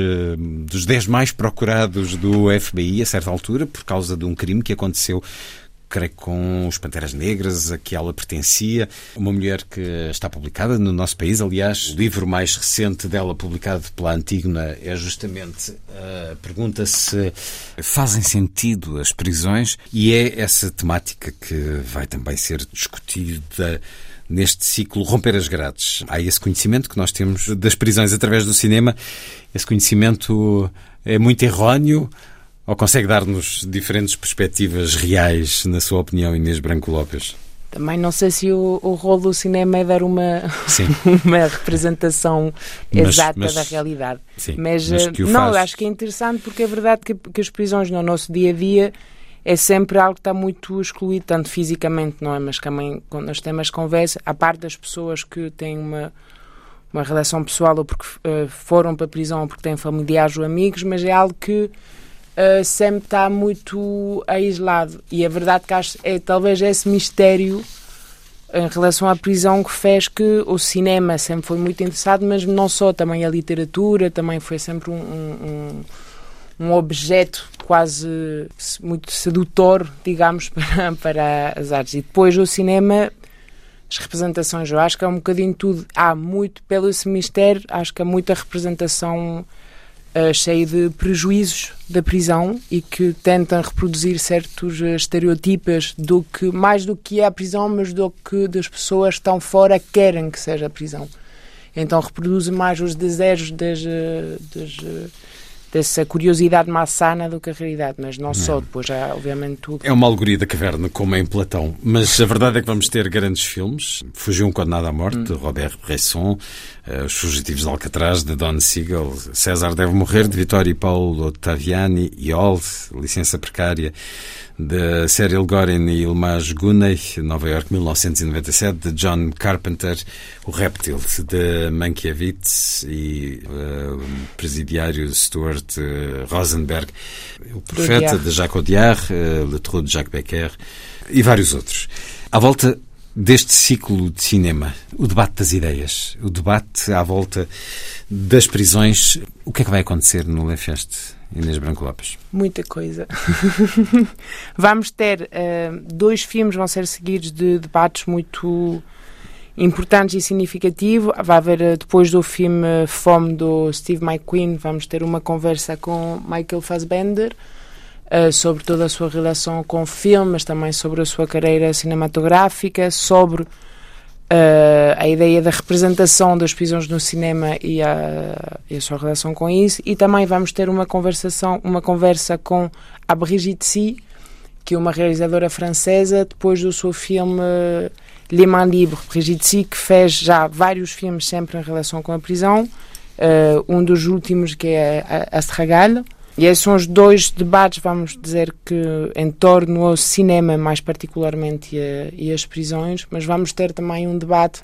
dos 10 mais procurados do FBI a certa altura por causa de um crime que aconteceu creio com os Panteras Negras, a que ela pertencia. Uma mulher que está publicada no nosso país. Aliás, o livro mais recente dela, publicado pela Antígona, é justamente a pergunta se fazem sentido as prisões e é essa temática que vai também ser discutida neste ciclo Romper as Grades. Há esse conhecimento que nós temos das prisões através do cinema. Esse conhecimento é muito erróneo ou consegue dar-nos diferentes perspectivas reais, na sua opinião, Inês Branco Lopes? Também não sei se o, o rol do cinema é dar uma, uma representação mas, exata mas, da realidade. Sim, mas, mas não, faz... acho que é interessante porque é verdade que, que as prisões no nosso dia a dia é sempre algo que está muito excluído, tanto fisicamente, não é? Mas também, quando nós temos conversa, a parte das pessoas que têm uma, uma relação pessoal ou porque uh, foram para a prisão ou porque têm familiares ou amigos, mas é algo que uh, sempre está muito aislado. E a verdade que acho é talvez esse mistério em relação à prisão que fez que o cinema sempre foi muito interessado, mas não só, também a literatura, também foi sempre um, um, um objeto quase muito sedutor, digamos, para, para as artes. E depois o cinema, as representações, eu acho que é um bocadinho tudo. Há muito, pelo esse mistério, acho que há muita representação uh, cheia de prejuízos da prisão e que tenta reproduzir certos uh, estereotipas do que, mais do que é a prisão, mas do que das pessoas que estão fora querem que seja a prisão. Então reproduz mais os desejos das, uh, das dessa curiosidade maçana do que a realidade, mas não, não. só, depois há obviamente tudo. É uma alegoria da caverna, como em Platão, mas a verdade é que vamos ter grandes filmes. Fugiu um condenado à morte, hum. de Robert Bresson, Os Fugitivos de Alcatraz, de Don Siegel, César Deve Morrer, de Vittorio e Paulo Ottaviani, Yol, Licença Precária, de Cyril Gorin e Ilmaz Guney, Nova York, 1997, de John Carpenter, O Réptil, de Mankiewicz e uh, o presidiário Stuart uh, Rosenberg, O Profeta, de Jacques Audiard, uh, Le Trou, de Jacques Becker e vários outros. À volta deste ciclo de cinema, o debate das ideias, o debate à volta das prisões, o que é que vai acontecer no Lefeste? Inês Branco Lopes? Muita coisa. Vamos ter uh, dois filmes, vão ser seguidos de debates muito importantes e significativos. Vai haver, uh, depois do filme Fome do Steve McQueen, vamos ter uma conversa com Michael Fassbender uh, sobre toda a sua relação com o filme, mas também sobre a sua carreira cinematográfica, sobre uh, a ideia da representação das prisões no cinema e a, e a, sua relação com isso. E também vamos ter uma conversação, uma conversa com a Brigitte Si, que é uma realizadora francesa, depois do seu filme Les Mains Libres. Brigitte Si, que fez já vários filmes sempre em relação com a prisão. Uh, um dos últimos que é Astragal, e esses são os dois debates, vamos dizer que em torno ao cinema, mais particularmente, e, as prisões, mas vamos ter também um debate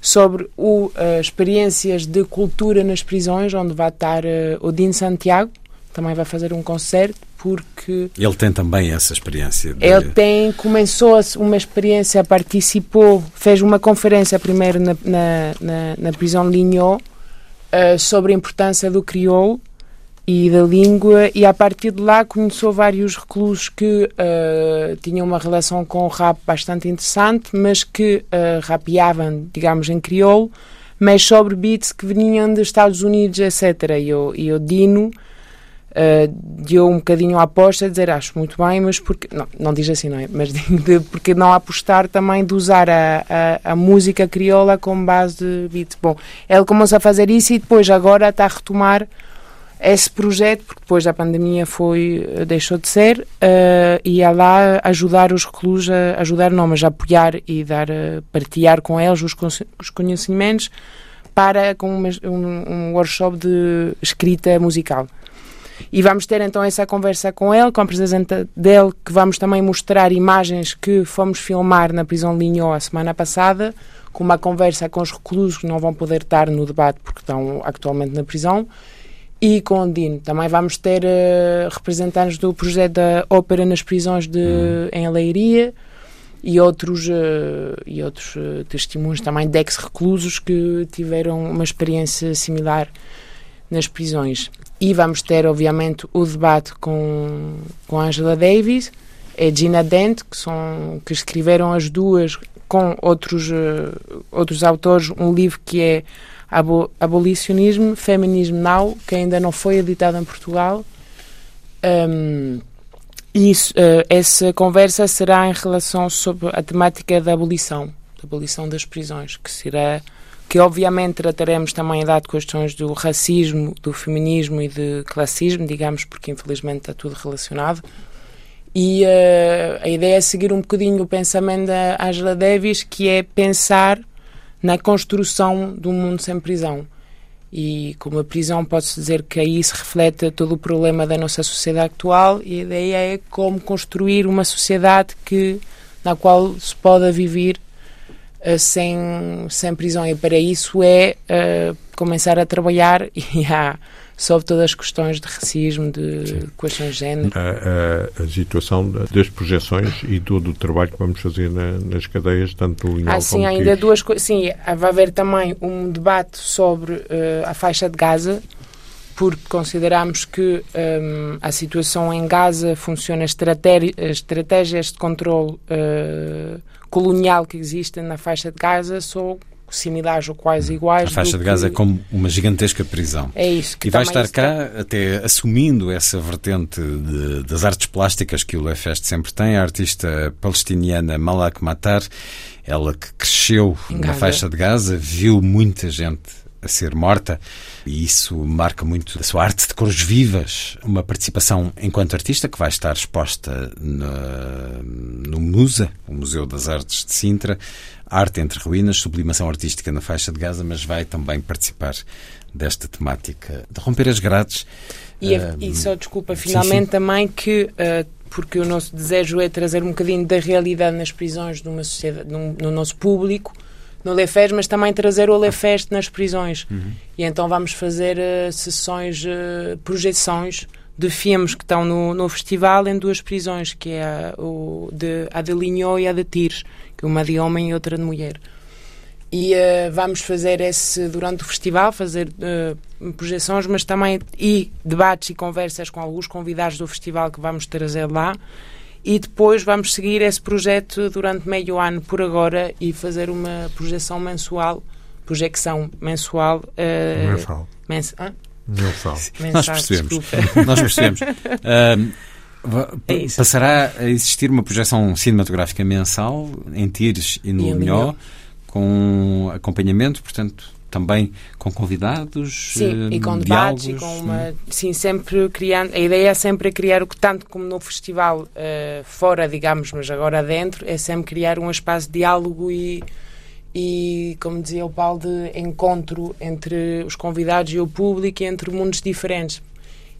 sobre o, uh, experiências de cultura nas prisões, onde vai estar uh, o Dino Santiago, também vai fazer um concerto, porque... Ele tem também essa experiência. De... Ele tem, começou uma experiência, participou, fez uma conferência primeiro na, na, na, na prisão de Lignon, uh, sobre a importância do crioulo, e da língua, e a partir de lá conheceu vários reclusos que uh, tinham uma relação com o rap bastante interessante, mas que uh, rapeavam, digamos, em crioulo, mas sobre beats que vinham dos Estados Unidos, etc. E o, Dino uh, deu um bocadinho a aposta a dizer, acho muito bem, mas porque. Não, não diz assim, não é? Mas de, porque não apostar também de usar a, a, a música crioula como base de beats. Bom, ele começou a fazer isso e depois agora está a retomar esse projeto, porque depois da pandemia foi, eh, deixou de ser, uh, e a lá ajudar os reclusos, a ajudar não, mas a apoiar e dar, uh, partilhar com eles os, os conhecimentos para com uma, um, um, workshop de escrita musical. E vamos ter então essa conversa com ele, com a presença dele, que vamos também mostrar imagens que fomos filmar na prisão de Linhó a semana passada, com uma conversa com os reclusos que não vão poder estar no debate porque estão atualmente na prisão, e com o Dino. Também vamos ter uh, representantes do projeto da Ópera nas prisões de, hum. em Leiria e outros, uh, e outros uh, testemunhos também de ex-reclusos que tiveram uma experiência similar nas prisões. E vamos ter, obviamente, o debate com, com Angela Davis é Gina Dent, que, são, que escreveram as duas com outros, outros autores um livro que é Abo Abolicionismo, Feminismo Now, que ainda não foi editado em Portugal. Um, isso, uh, essa conversa será em relação sobre a temática da abolição, da abolição das prisões, que será que obviamente trataremos também dado questões do racismo, do feminismo e do classismo, digamos, porque infelizmente está tudo relacionado. E uh, a ideia é seguir um bocadinho o pensamento da Angela Davis, que é pensar na construção de um mundo sem prisão. E como a prisão, pode-se dizer que aí se reflete todo o problema da nossa sociedade atual, e a ideia é como construir uma sociedade que, na qual se pode viver uh, sem, sem prisão. E para isso é uh, começar a trabalhar e há sobre todas as questões de racismo, de sim. questões de género. A, a, a, situação das projeções e todo o trabalho que vamos fazer na, nas cadeias, tanto do Linhal ah, sim, ainda duas coisas. Sim, vai haver também um debate sobre uh, a faixa de Gaza, porque consideramos que um, a situação em Gaza funciona estratégias de controle uh, colonial que existem na faixa de Gaza são similares ou quase iguais. A faixa de Gaza que... é como uma gigantesca prisão. É isso. e vai estar cá está... até assumindo essa vertente de, das artes plásticas que o Lefest sempre tem, a artista palestiniana Malak Matar, ela que cresceu na faixa de Gaza, viu muita gente a ser morta e isso marca muito a sua arte de cores vivas, uma participação enquanto artista que vai estar exposta no, no MUSA, o Museu das Artes de Sintra, Arte entre Ruínas, Sublimação Artística na Faixa de Gaza, mas vai também participar desta temática de romper as grades. E, uh, e só desculpa, finalmente sim, sim. também que uh, porque o nosso desejo é trazer um bocadinho da realidade nas prisões de uma sociedade, no, no nosso público, no Lefest, mas também trazer o Lefest nas prisões. Uhum. E então vamos fazer uh, sessões, uh, projeções de filmes que estão no, no festival em duas prisões, que é a, o de, a de Linhó e a de Tires uma de homem e outra de mulher. E uh, vamos fazer esse durante o festival, fazer uh, projeções, mas também e debates e conversas com alguns convidados do festival que vamos trazer lá. E depois vamos seguir esse projeto durante meio ano por agora e fazer uma projeção mensual, projecção mensual. Uh, mensal. Mens? Mensal. Nós percebemos. Nós percebemos. É Passará a existir uma projeção cinematográfica mensal em Tires e no Linhó, com acompanhamento, portanto, também com convidados, sim, e com debates e com uma, sim, sempre criando. A ideia é sempre criar o que tanto como no festival uh, fora, digamos, mas agora dentro, é sempre criar um espaço de diálogo e e, como dizia o Paulo, de encontro entre os convidados e o público e entre mundos diferentes.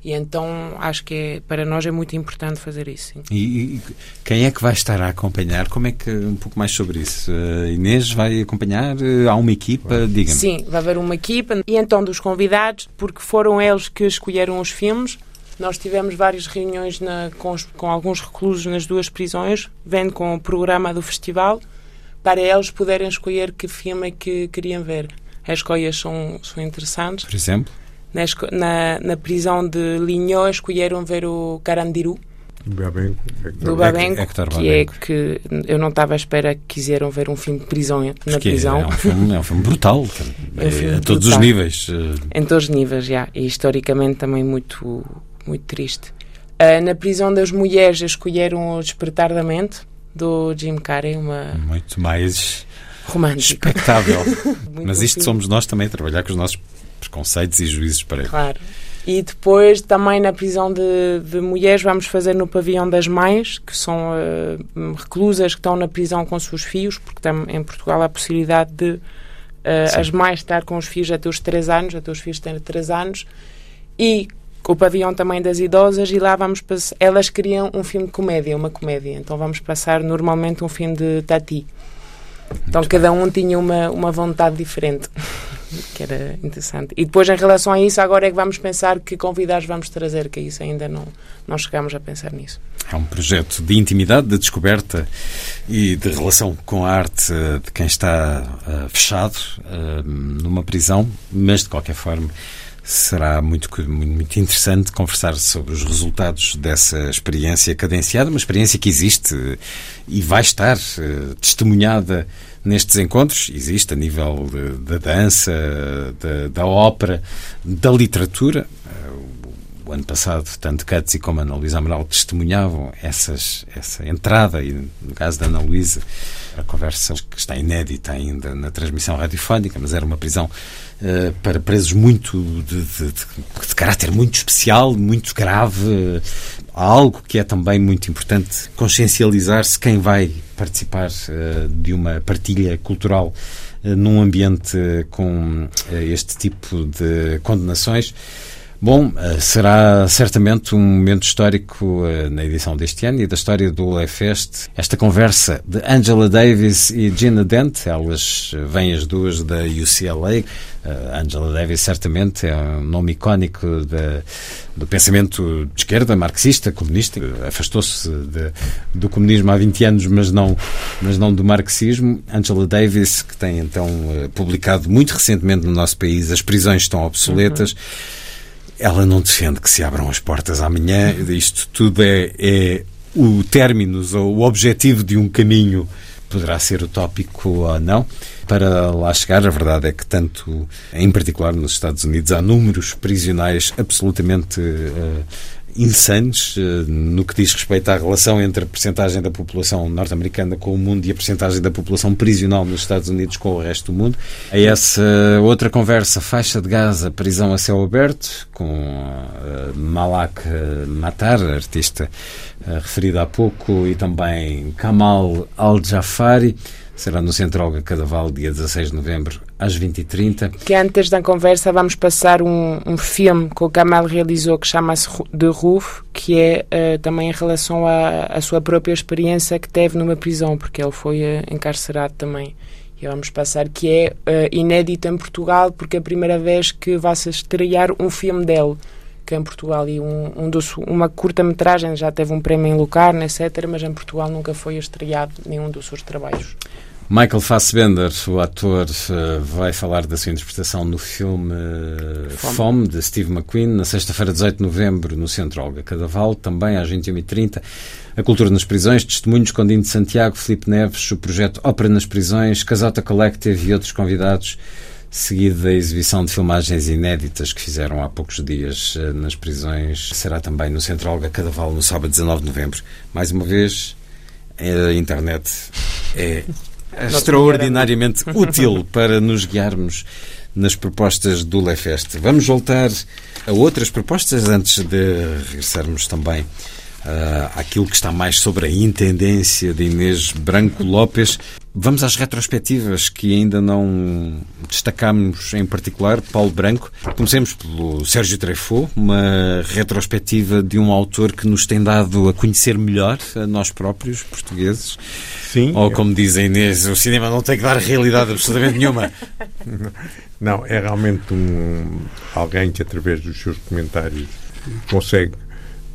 E então acho que é, para nós é muito importante fazer isso. E, e, quem é que vai estar a acompanhar? Como é que um pouco mais sobre isso? Uh, Inês vai acompanhar? Uh, há uma equipa? Diga-me. Sim, vai haver uma equipa e então dos convidados, porque foram eles que escolheram os filmes. Nós tivemos várias reuniões na, com, com alguns reclusos nas duas prisões, vendo com o programa do festival, para eles poderem escolher que filme é que queriam ver. As escolhas são, são interessantes. Por exemplo? Na, na, na prisão de Linhó escolheram ver o Carandiru. Babenco, do Babenco, Hector que é que eu não estava à espera que quiseram ver um filme de prisão na Porque prisão. É um filme, é um filme brutal, é um filme a todos brutal. os níveis. Em todos os níveis, já. E historicamente também muito, muito triste. Uh, na prisão das mulheres escolheram o Despertar da Mente, do Jim Carrey, uma... Muito mais... Romântico. Espectável. Mas isto somos nós também a trabalhar com os nossos preconceitos e juízos para ele. Claro. E depois também na prisão de, de, mulheres vamos fazer no pavilhão das mães, que são uh, reclusas que estão na prisão com seus filhos, porque tam, em Portugal há a possibilidade de uh, as mães estar com os filhos até os 3 anos, até os filhos terem 3 anos, e o pavilhão também das idosas, e lá vamos passar, elas queriam um filme de comédia, uma comédia, então vamos passar normalmente um filme de Tati. Então Muito cada um tinha uma, uma vontade diferente. Que era interessante. E depois, em relação a isso, agora é que vamos pensar que convidados vamos trazer, que isso ainda não, não chegamos a pensar nisso. É um projeto de intimidade, de descoberta e de relação com a arte de quem está uh, fechado uh, numa prisão, mas de qualquer forma Será muito, muito interessante conversar sobre os resultados dessa experiência cadenciada, uma experiência que existe e vai estar uh, testemunhada nestes encontros. Existe a nível da dança, da, da ópera, da literatura. Uh, o ano passado, tanto Katzi como Ana Luísa Amaral testemunhavam essas, essa entrada, e no caso da Ana Luísa, a conversa que está inédita ainda na transmissão radiofónica, mas era uma prisão uh, para presos muito de, de, de, caráter muito especial, muito grave. Algo que é também muito importante consciencializar-se quem vai participar uh, de uma partilha cultural uh, num ambiente com este tipo de condenações. Bom, eh, será certamente um momento histórico eh, na edição deste ano e da história do Lefest. Esta conversa de Angela Davis e Gina Dent, elas eh, vêm as duas da UCLA. Angela Davis certamente é um nome icónico de, do pensamento de esquerda, marxista, comunista. Afastou-se do comunismo há 20 anos, mas não, mas não do marxismo. Angela Davis, que tem então publicado muito recentemente no nosso país As Prisões Estão Obsoletas. Uhum ela não defende que se abram as portas amanhã. Isto tudo é, é o término ou o objetivo de um caminho. Poderá ser utópico ou não. Para lá chegar, a verdade é que, tanto em particular nos Estados Unidos, há números prisionais absolutamente uh, insanos eh, no que diz respeito à relação entre a percentagem da população norte-americana com o mundo e a percentagem da população prisional nos Estados Unidos com o resto do mundo. A essa outra conversa, faixa de Gaza, prisão a céu aberto, com uh, Malak Matar, artista referido há pouco, e também Kamal Al-Jafari. Será no Centro Olga Cadaval, dia 16 de novembro, às 20h30. Que antes da conversa vamos passar um, um filme que o Kamal realizou que chama-se The Roof, que é uh, também em relação à, sua própria experiência que teve numa prisão, porque ele foi uh, encarcerado também. E vamos passar que é uh, inédito em Portugal, porque é a primeira vez que vai-se estrear um filme dele que em Portugal e um, um uma curta-metragem já teve um prémio em Lucarno, etc., mas em Portugal nunca foi estreado nenhum dos seus trabalhos. Michael Fassbender, o ator, eh, vai falar da sua interpretação no filme eh, Fome, Fome de Steve McQueen, na sexta-feira, 18 de novembro, no Centro Olga Cadaval, também às 21h30. A Cultura nas Prisões, Testemunhos com Dino de Santiago, Felipe Neves, o projeto Ópera nas Prisões, Casota Collective e outros convidados, seguido da exibição de filmagens inéditas que fizeram há poucos dias eh, nas prisões. Será também no Centro Olga Cadaval, no sábado 19 de novembro. Mais uma vez, a internet é extraordinariamente útil para nos guiarmos nas propostas do Lefest. Vamos voltar a outras propostas antes de regressarmos também uh, àquilo que está mais sobre a intendência de Inês Branco Lopes. Vamos às retrospectivas que ainda não destacamos em particular. Paulo Branco. Comecemos pelo Sérgio Treffaut, uma retrospectiva de um autor que nos tem dado a conhecer melhor a nós próprios, portugueses. Sim. Ou como dizem Inês, o cinema não tem que dar realidade absolutamente nenhuma. Não, é realmente um, alguém que através dos seus comentários consegue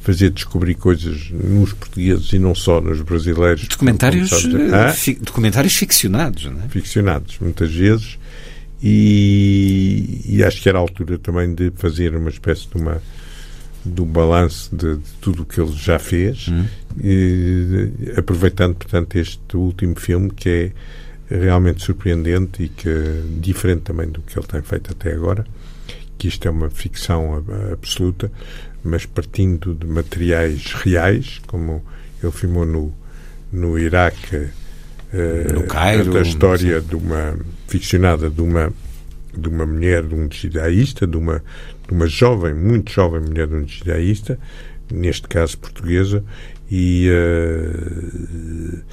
fazer descobrir coisas nos portugueses e não só nos brasileiros. Documentários, ah? fi, documentários ficcionados, não é? Ficcionados, muitas vezes. E, e, acho que era a altura também de fazer uma espécie de uma do balanço de, de tudo o que ele já fez, hum. e, aproveitando, portanto, este último filme que é realmente surpreendente e que é diferente também do que ele tem feito até agora, que isto é uma ficção absoluta, mas partindo de materiais reais, como ele filmou no, no Iraque, uh, no Cairo, a história de uma ficcionada de uma de uma mulher, de um judaísta, de uma de uma jovem, muito jovem mulher de um judaísta, neste caso portuguesa, e uh,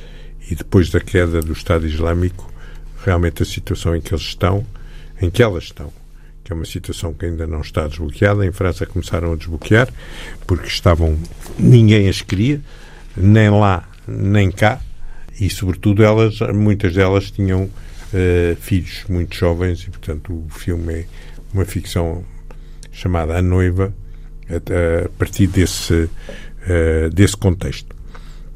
e depois da queda do Estado Islâmico, realmente a situação em que eles estão, em que elas estão, que é uma situação que ainda não está desbloqueada. Em França começaram a desbloquear, porque estavam. ninguém as queria, nem lá, nem cá, e sobretudo elas, muitas delas tinham uh, filhos muito jovens, e portanto o filme é uma ficção chamada A Noiva, a, a partir desse, uh, desse contexto.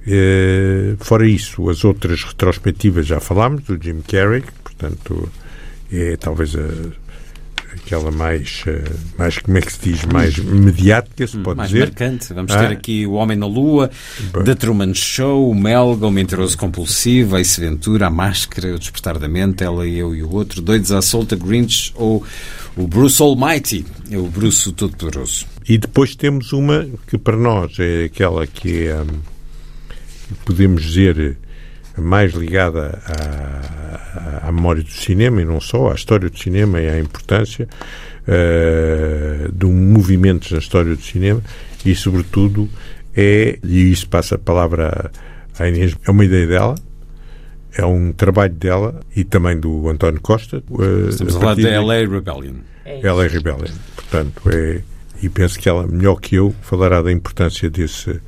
Uh, fora isso, as outras retrospectivas já falámos, do Jim Carrey, portanto é talvez a aquela mais, eh, mais, como é que se diz, mais mediática, se pode mais dizer. marcante. Vamos Ah. ter aqui O Homem na Lua, The Truman Show, O Melga, O Mentiroso Compulsivo, Ace Ventura, A Máscara, O Despertar da Mente, Ela, Eu e o Outro, Doidos à Solta, Grinch ou o Bruce Almighty, é o Bruce Todo-Poderoso. E depois temos uma que para nós é aquela que é, hum, podemos dizer, mais ligada à, à memória do cinema e não só, à história do cinema e à importância uh, de um movimento na história do cinema e, sobretudo, é, e isso passa a palavra à Inês, é uma ideia dela, é um trabalho dela e também do António Costa. uh, Estamos a a falar da LA Rebellion. ela é Rebellion. Portanto, é, e penso que ela, melhor que eu, falará da importância desse,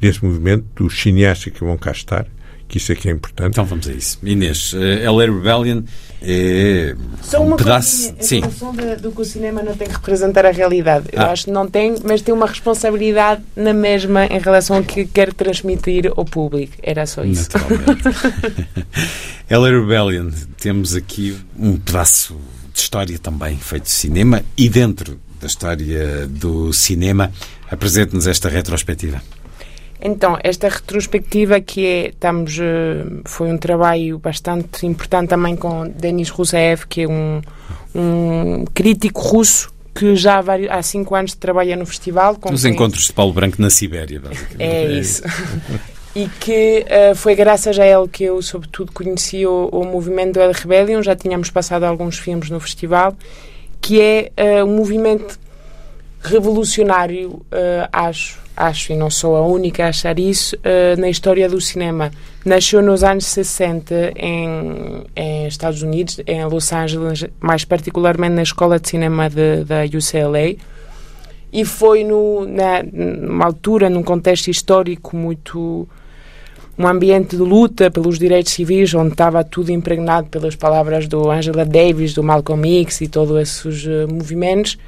desse movimento, dos cineastas que vão cá estar, que isso é que é importante. Então vamos a isso. Inês, eh, LA Rebellion é Só um uma pedaço. coisinha, Sim. de- do que o cinema não tem que representar a realidade. Eu Ah. acho que não tem, mas tem uma responsabilidade na mesma em relação ao que quer transmitir ao público. Era só isso. Naturalmente. LA Rebellion, temos aqui um pedaço de história também feito de cinema e dentro da história do cinema, apresente-nos esta retrospectiva. Então, esta retrospectiva que é, estamos, eh, foi um trabalho bastante importante também com Denis Rousseff, que é um, um crítico russo que já há, vários, há cinco anos trabalha no festival. com Os quem- encontros de Paulo Branco na Sibéria, basicamente. É isso. e que eh, foi graças a ele que eu, sobretudo, conheci o, o movimento do El Rebellion. Já tínhamos passado alguns filmes no festival, que é eh, um movimento revolucionário, eh, acho, acho, e não sou a única a achar isso, eh, na história do cinema. Nasceu nos anos 60 em, em Estados Unidos, em Los Angeles, mais particularmente na Escola de Cinema da UCLA e foi no, na, numa altura, num contexto histórico muito um ambiente de luta pelos direitos civis, onde estava tudo impregnado pelas palavras do Angela Davis, do Malcolm X e todos esses eh, movimentos,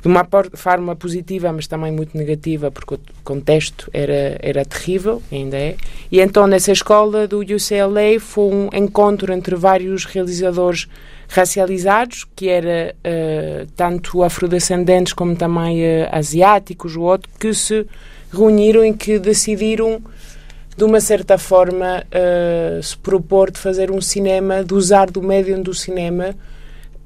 de uma forma positiva, mas também muito negativa, porque o contexto era, era terrível, ainda é. E então, nessa escola do UCLA, foi um encontro entre vários realizadores racializados, que era eh, tanto afrodescendentes como também eh, asiáticos, o outro, que se reuniram e que decidiram de uma certa forma eh, se propor de fazer um cinema, de usar do médium do cinema,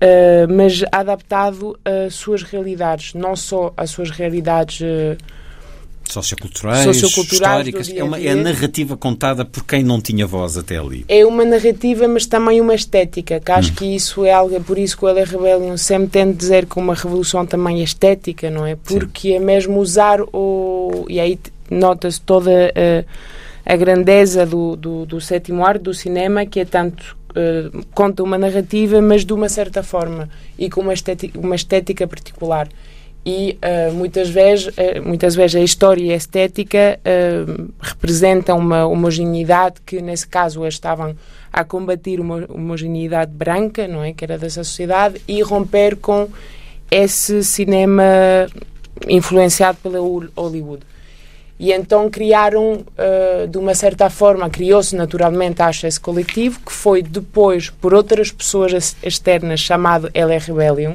eh, mas adaptado às suas realidades, não só às suas realidades eh, Socioculturais, Socioculturais históricas. É, uma, é a narrativa contada por quem não tinha voz até ali. é uma narrativa, mas também uma estética, que acho que isso é algo, é por isso que o LA Rebellion sempre tende a dizer que uma revolução também é estética, não é? Porque é mesmo usar o... e aí nota-se toda a, a grandeza do, do, do sétimo arte, do cinema, que é tanto eh, conta uma narrativa, mas de uma certa forma e com uma estética, uma estética particular. E eh, muitas, vezes, eh, muitas vezes a história e a estética representam uma homogeneidade que, nesse caso, estavam a combater uma homogeneidade branca, não é? Que era dessa sociedade, e romper com esse cinema influenciado pela Hol- Hollywood. E então criaram, eh, de uma certa forma, criou-se naturalmente, acho, esse coletivo, que foi depois, por outras pessoas ex- externas, chamado LR Rebellion,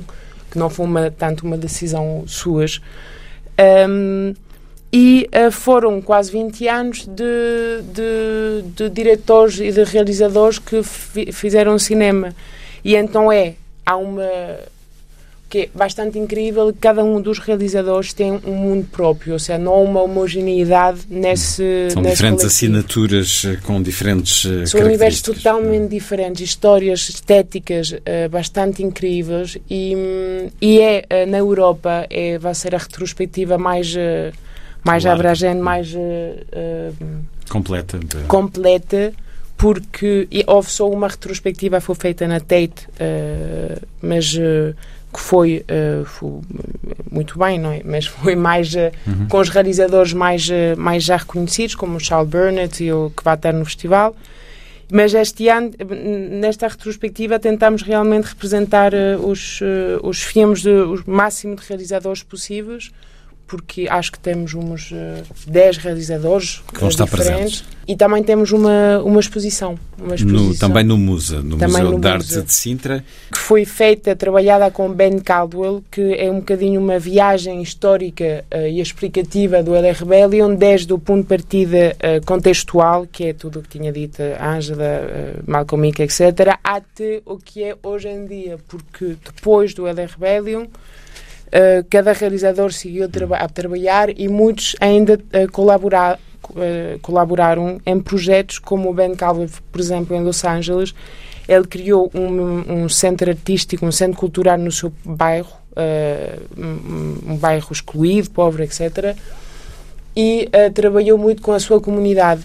que não foi uma, tanto uma decisão suas. Ahm, e eh, foram quase 20 anos de, de, de diretores e de realizadores que fi- fizeram cinema. E então é, há uma que é bastante incrível cada um dos realizadores tem um mundo próprio, ou seja, não há uma homogeneidade nesse São nesse diferentes coletivo. assinaturas eh, com diferentes eh, São universos totalmente diferentes, histórias estéticas eh, bastante incríveis e, e é eh, na Europa é, vai ser a retrospectiva mais eh, mais Larga. abrangente, mais Completa. completa porque e houve só uma retrospectiva foi feita na Tate eh, mas eh, que foi, eh, foi muito bem, não é? Mas foi mais eh, Uhum. com os realizadores mais, eh, mais já reconhecidos, como o Charles Burnett e o que vai estar no festival. Mas este ano, nesta retrospectiva, tentamos realmente representar os, os filmes, de, o máximo de realizadores possíveis, porque acho que temos uns uh, 10 realizadores que vão estar presentes. E também temos uma, uma exposição. Uma exposição no, também no Musa, no também Museu no de. Arte de Sintra. Que foi feita, trabalhada com Ben Caldwell, que é um bocadinho uma viagem histórica uh, e explicativa do LR Rebellion, desde o ponto de partida uh, contextual, que é tudo o que tinha dito a Ângela, uh, Malcolm X, etc., até o que é hoje em dia, porque depois do LR Rebellion Uh, cada realizador seguiu traba a trabalhar e muitos ainda uh, colaborar, uh, colaboraram em projetos como o Ben Calvin, por exemplo, em Los Angeles. Ele criou um, um centro artístico, um centro cultural no seu bairro, um, um, bairro excluído, pobre, etc. E trabalhou muito com a sua comunidade.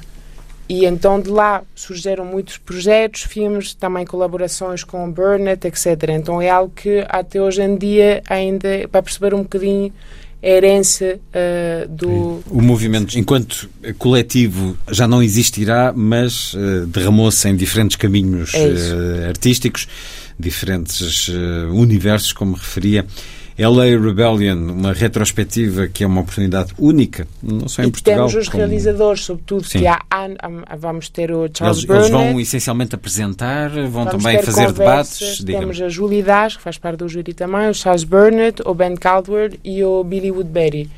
E então de lá surgiram muitos projetos, filmes, também colaborações com o Burnett, etc. Então é algo que até hoje em dia ainda, para perceber um bocadinho a herança uh, do... O movimento, enquanto coletivo, já não existirá, mas uh, derramou-se em diferentes caminhos é uh, artísticos, diferentes universos, como referia. LA Rebellion, uma retrospectiva que é uma oportunidade única, não só em e Portugal. temos os como... realizadores, sobretudo, Sim. que há, vamos ter o Charles eles, Burnett. Eles vão essencialmente apresentar, vão também fazer debates. Temos a Julie Dash, que faz parte do júri também, o Charles Burnett, o Ben Caldwell e o Billy Woodbury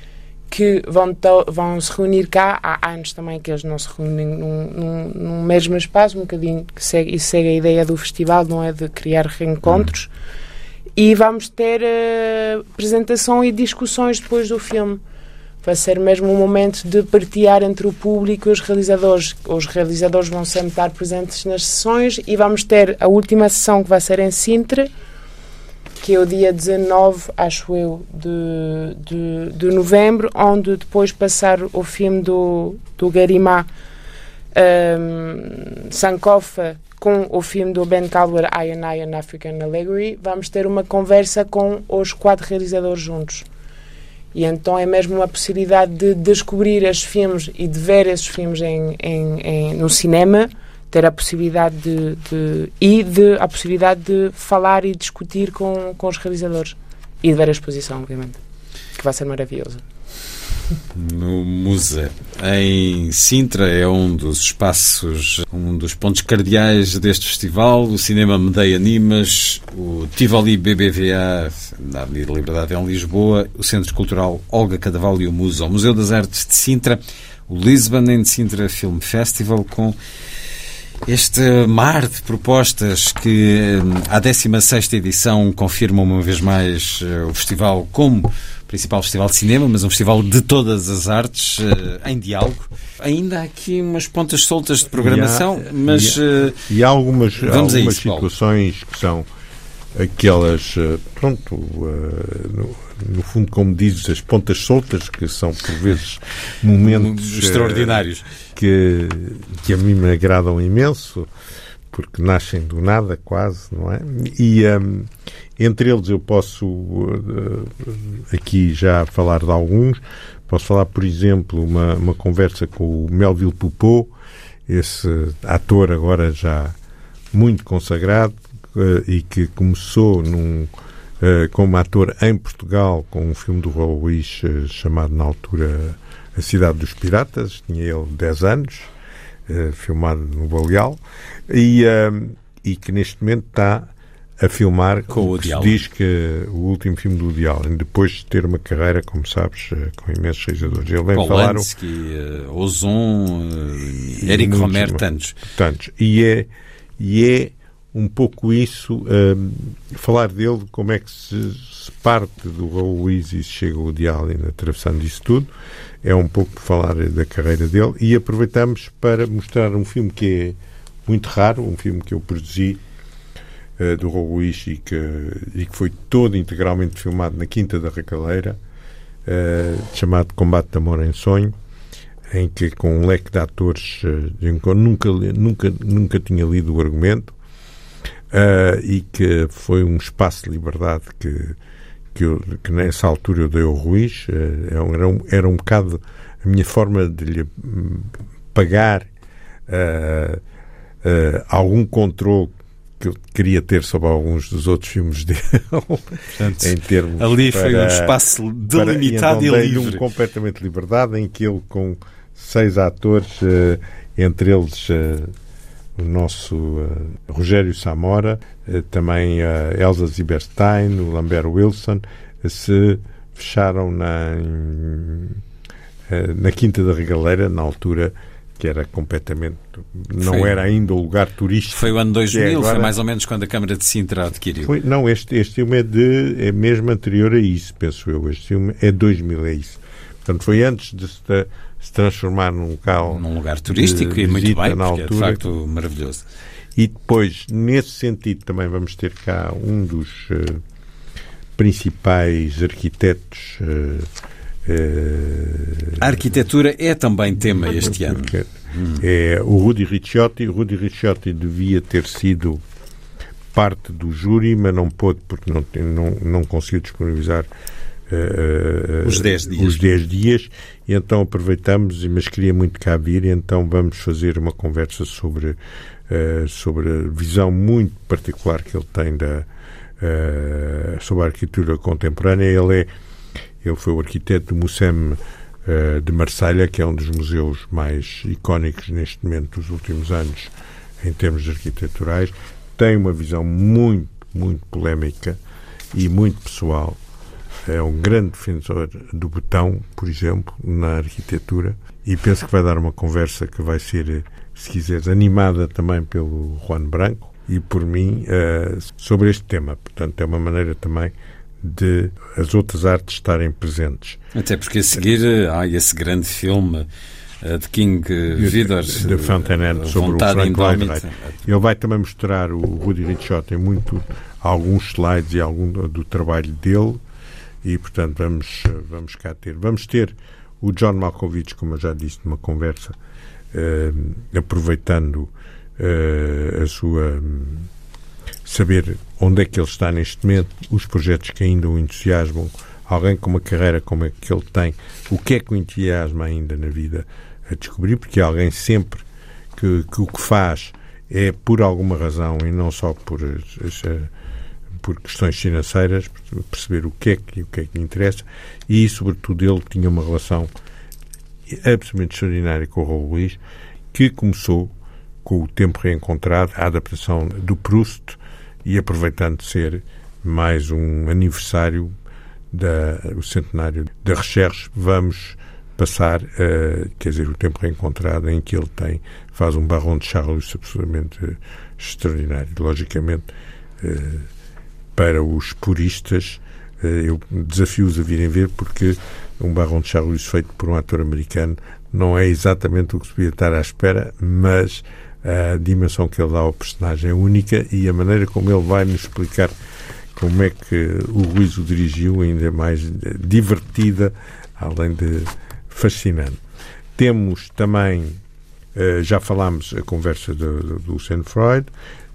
que vão, vão se reunir cá. Há anos também que eles não se reúnem num, num, num mesmo espaço, um bocadinho que segue, isso segue a ideia do festival, não é de criar reencontros. Hum e vamos ter uh, apresentação e discussões depois do filme. Vai ser mesmo um momento de partilhar entre o público e os realizadores. Os realizadores vão sempre estar presentes nas sessões e vamos ter a última sessão que vai ser em Sintra, que é o dia 19, acho eu, de, de, de novembro, onde depois passar o filme do, do Garimá um, Sankofa com o filme do Ben Caldwell, I and I an African Allegory, vamos ter uma conversa com os quatro realizadores juntos. E então é mesmo uma possibilidade de descobrir esses filmes e de ver esses filmes em, em, em no cinema, ter a possibilidade de, de, e de, a possibilidade de falar e discutir com, com os realizadores. E de ver a exposição, obviamente, que vai ser maravilhoso no Musa, em Sintra, é um dos espaços, um dos pontos cardeais deste festival. O Cinema Medeia Animas, o Tivoli BBVA, na Avenida Liberdade em Lisboa, o Centro Cultural Olga Cadaval e o Musa, o Museu das Artes de Sintra, o Lisbon em Sintra Film Festival, com este mar de propostas que a 16ª edição confirma uma vez mais eh, o festival como principal festival de cinema, mas um festival de todas as artes, uh, em diálogo. Ainda há aqui umas pontas soltas de programação, e há, mas. E há, uh, e há algumas, vamos algumas isso, Paulo. situações que são aquelas, uh, pronto, no, no, fundo, como dizes, as pontas soltas, que são por vezes momentos extraordinários que, que a mim me agradam imenso porque nascem do nada, quase, não é? E um, entre eles eu posso uh, aqui já falar de alguns. Posso falar, por exemplo, uma, uma conversa com o Melville Poupeau, esse ator agora já muito consagrado uh, e que começou num, uh, como ator em Portugal com um filme do Raul Luís chamado na altura A Cidade dos Piratas. Tinha ele 10 anos. Uh, filmado no Baleal e, uh, e que neste momento está a filmar com o que se diz que o último filme do Dial depois de ter uma carreira, como sabes, uh, com imensos realizadores. Ele vem falar o... Ozon, Eric Romer, tantos. tantos. E é, e é um pouco isso, falar dele, como é que se, se parte do Raul Luís e se chega ao Dial atravessando isso tudo é um pouco falar da carreira dele. E aproveitamos para mostrar um filme que é muito raro, um filme que eu produzi uh, do Raul e que, e que foi todo integralmente filmado na Quinta da Racaleira, uh, chamado Combate de Amor em Sonho, em que com um leque de atores uh, nunca, nunca, nunca tinha lido o argumento e que foi um espaço de liberdade que que, eu, que nessa altura eu dei ao Ruiz, era um, era um bocado a minha forma de lhe pagar uh, uh, algum controle que eu queria ter sobre alguns dos outros filmes dele, Portanto, em termos ali foi para- um espaço para- delimitado e, e, então dei-lhe livre. um completamente liberdade em que ele com seis atores, eh, entre eles eh, o nosso eh, Rogério Samora, eh, também a Elsa Zieberstein, o Lambert Wilson, eh, se fecharam na, eh, na Quinta da Regaleira, na altura que era completamente. Não Foi- era ainda o lugar turístico. Foi o ano que é 2000, foi agora. mais ou menos quando a Câmara de Sintra adquiriu. Foi- não, este, este filme é, de, é mesmo anterior a isso, penso eu. Este filme é 2000, é isso. Portanto, foi antes de se, se transformar num local, Num lugar turístico de e muito bem, na porque é de altura. facto maravilhoso. E depois, nesse sentido, também vamos ter cá um dos eh, principais arquitetos. eh, eh, A arquitetura é também tema este ano. porque É o Rudi Ricciotti. O Rudi Ricciotti devia ter sido parte do júri, mas não pôde porque não, não, não conseguiu disponibilizar eh, Os 10 dias. os 10 dias. E então aproveitamos, mas queria muito cá vir, e então vamos fazer uma conversa sobre, eh, sobre a visão muito particular que ele tem da, eh, sobre a arquitetura contemporânea. Ele, é, ele foi o arquiteto do Mussem eh, de Marselha, que é um dos museus mais icónicos neste momento dos últimos anos em termos arquiteturais. Tem uma visão muito, muito polémica e muito pessoal. É um grande defensor do botão, por exemplo, na arquitetura. E penso que vai dar uma conversa que vai ser, se quiseres, animada também pelo Juan Branco e por mim eh, sobre este tema. Portanto, é uma maneira também de as outras artes estarem presentes. Até porque a seguir eh, há esse grande filme eh, de King eh, Vidor, de Fontaine sobre o Frank. Lloyd Wright. Ele vai também mostrar o Rudy Ricciotti muito alguns slides e algum do, trabalho dele e portanto vamos vamos cá ter vamos ter o John Malkovich como eu já disse numa conversa aproveitando eh, a sua saber onde é que ele está neste momento, os projetos que ainda o entusiasmam, alguém com uma carreira como a que ele tem, o que é que o entusiasma ainda na vida a descobrir, porque é alguém sempre que, que o que faz é por alguma razão e não só por, eh, por questões financeiras, perceber o que é que, o que é que lhe interessa e, sobretudo, ele tinha uma relação absolutamente extraordinária com o Raul Luís, que começou com o tempo reencontrado, a adaptação do Proust e aproveitando ser mais um aniversário da o centenário da Recherche, vamos passar, eh, quer dizer, o tempo reencontrado em que ele tem faz um Baron de Charles absolutamente eh, extraordinário. Logicamente, eh, para os puristas, eu desafio-os a virem ver porque um Baron de Charles feito por um ator americano não é exatamente o que se podia estar à espera, mas a dimensão que ele dá ao personagem é única e a maneira como ele vai nos explicar como é que o Ruiz o dirigiu ainda é mais divertida, além de fascinante. Temos também, eh, já falámos a conversa do, do, do Luciano Freud,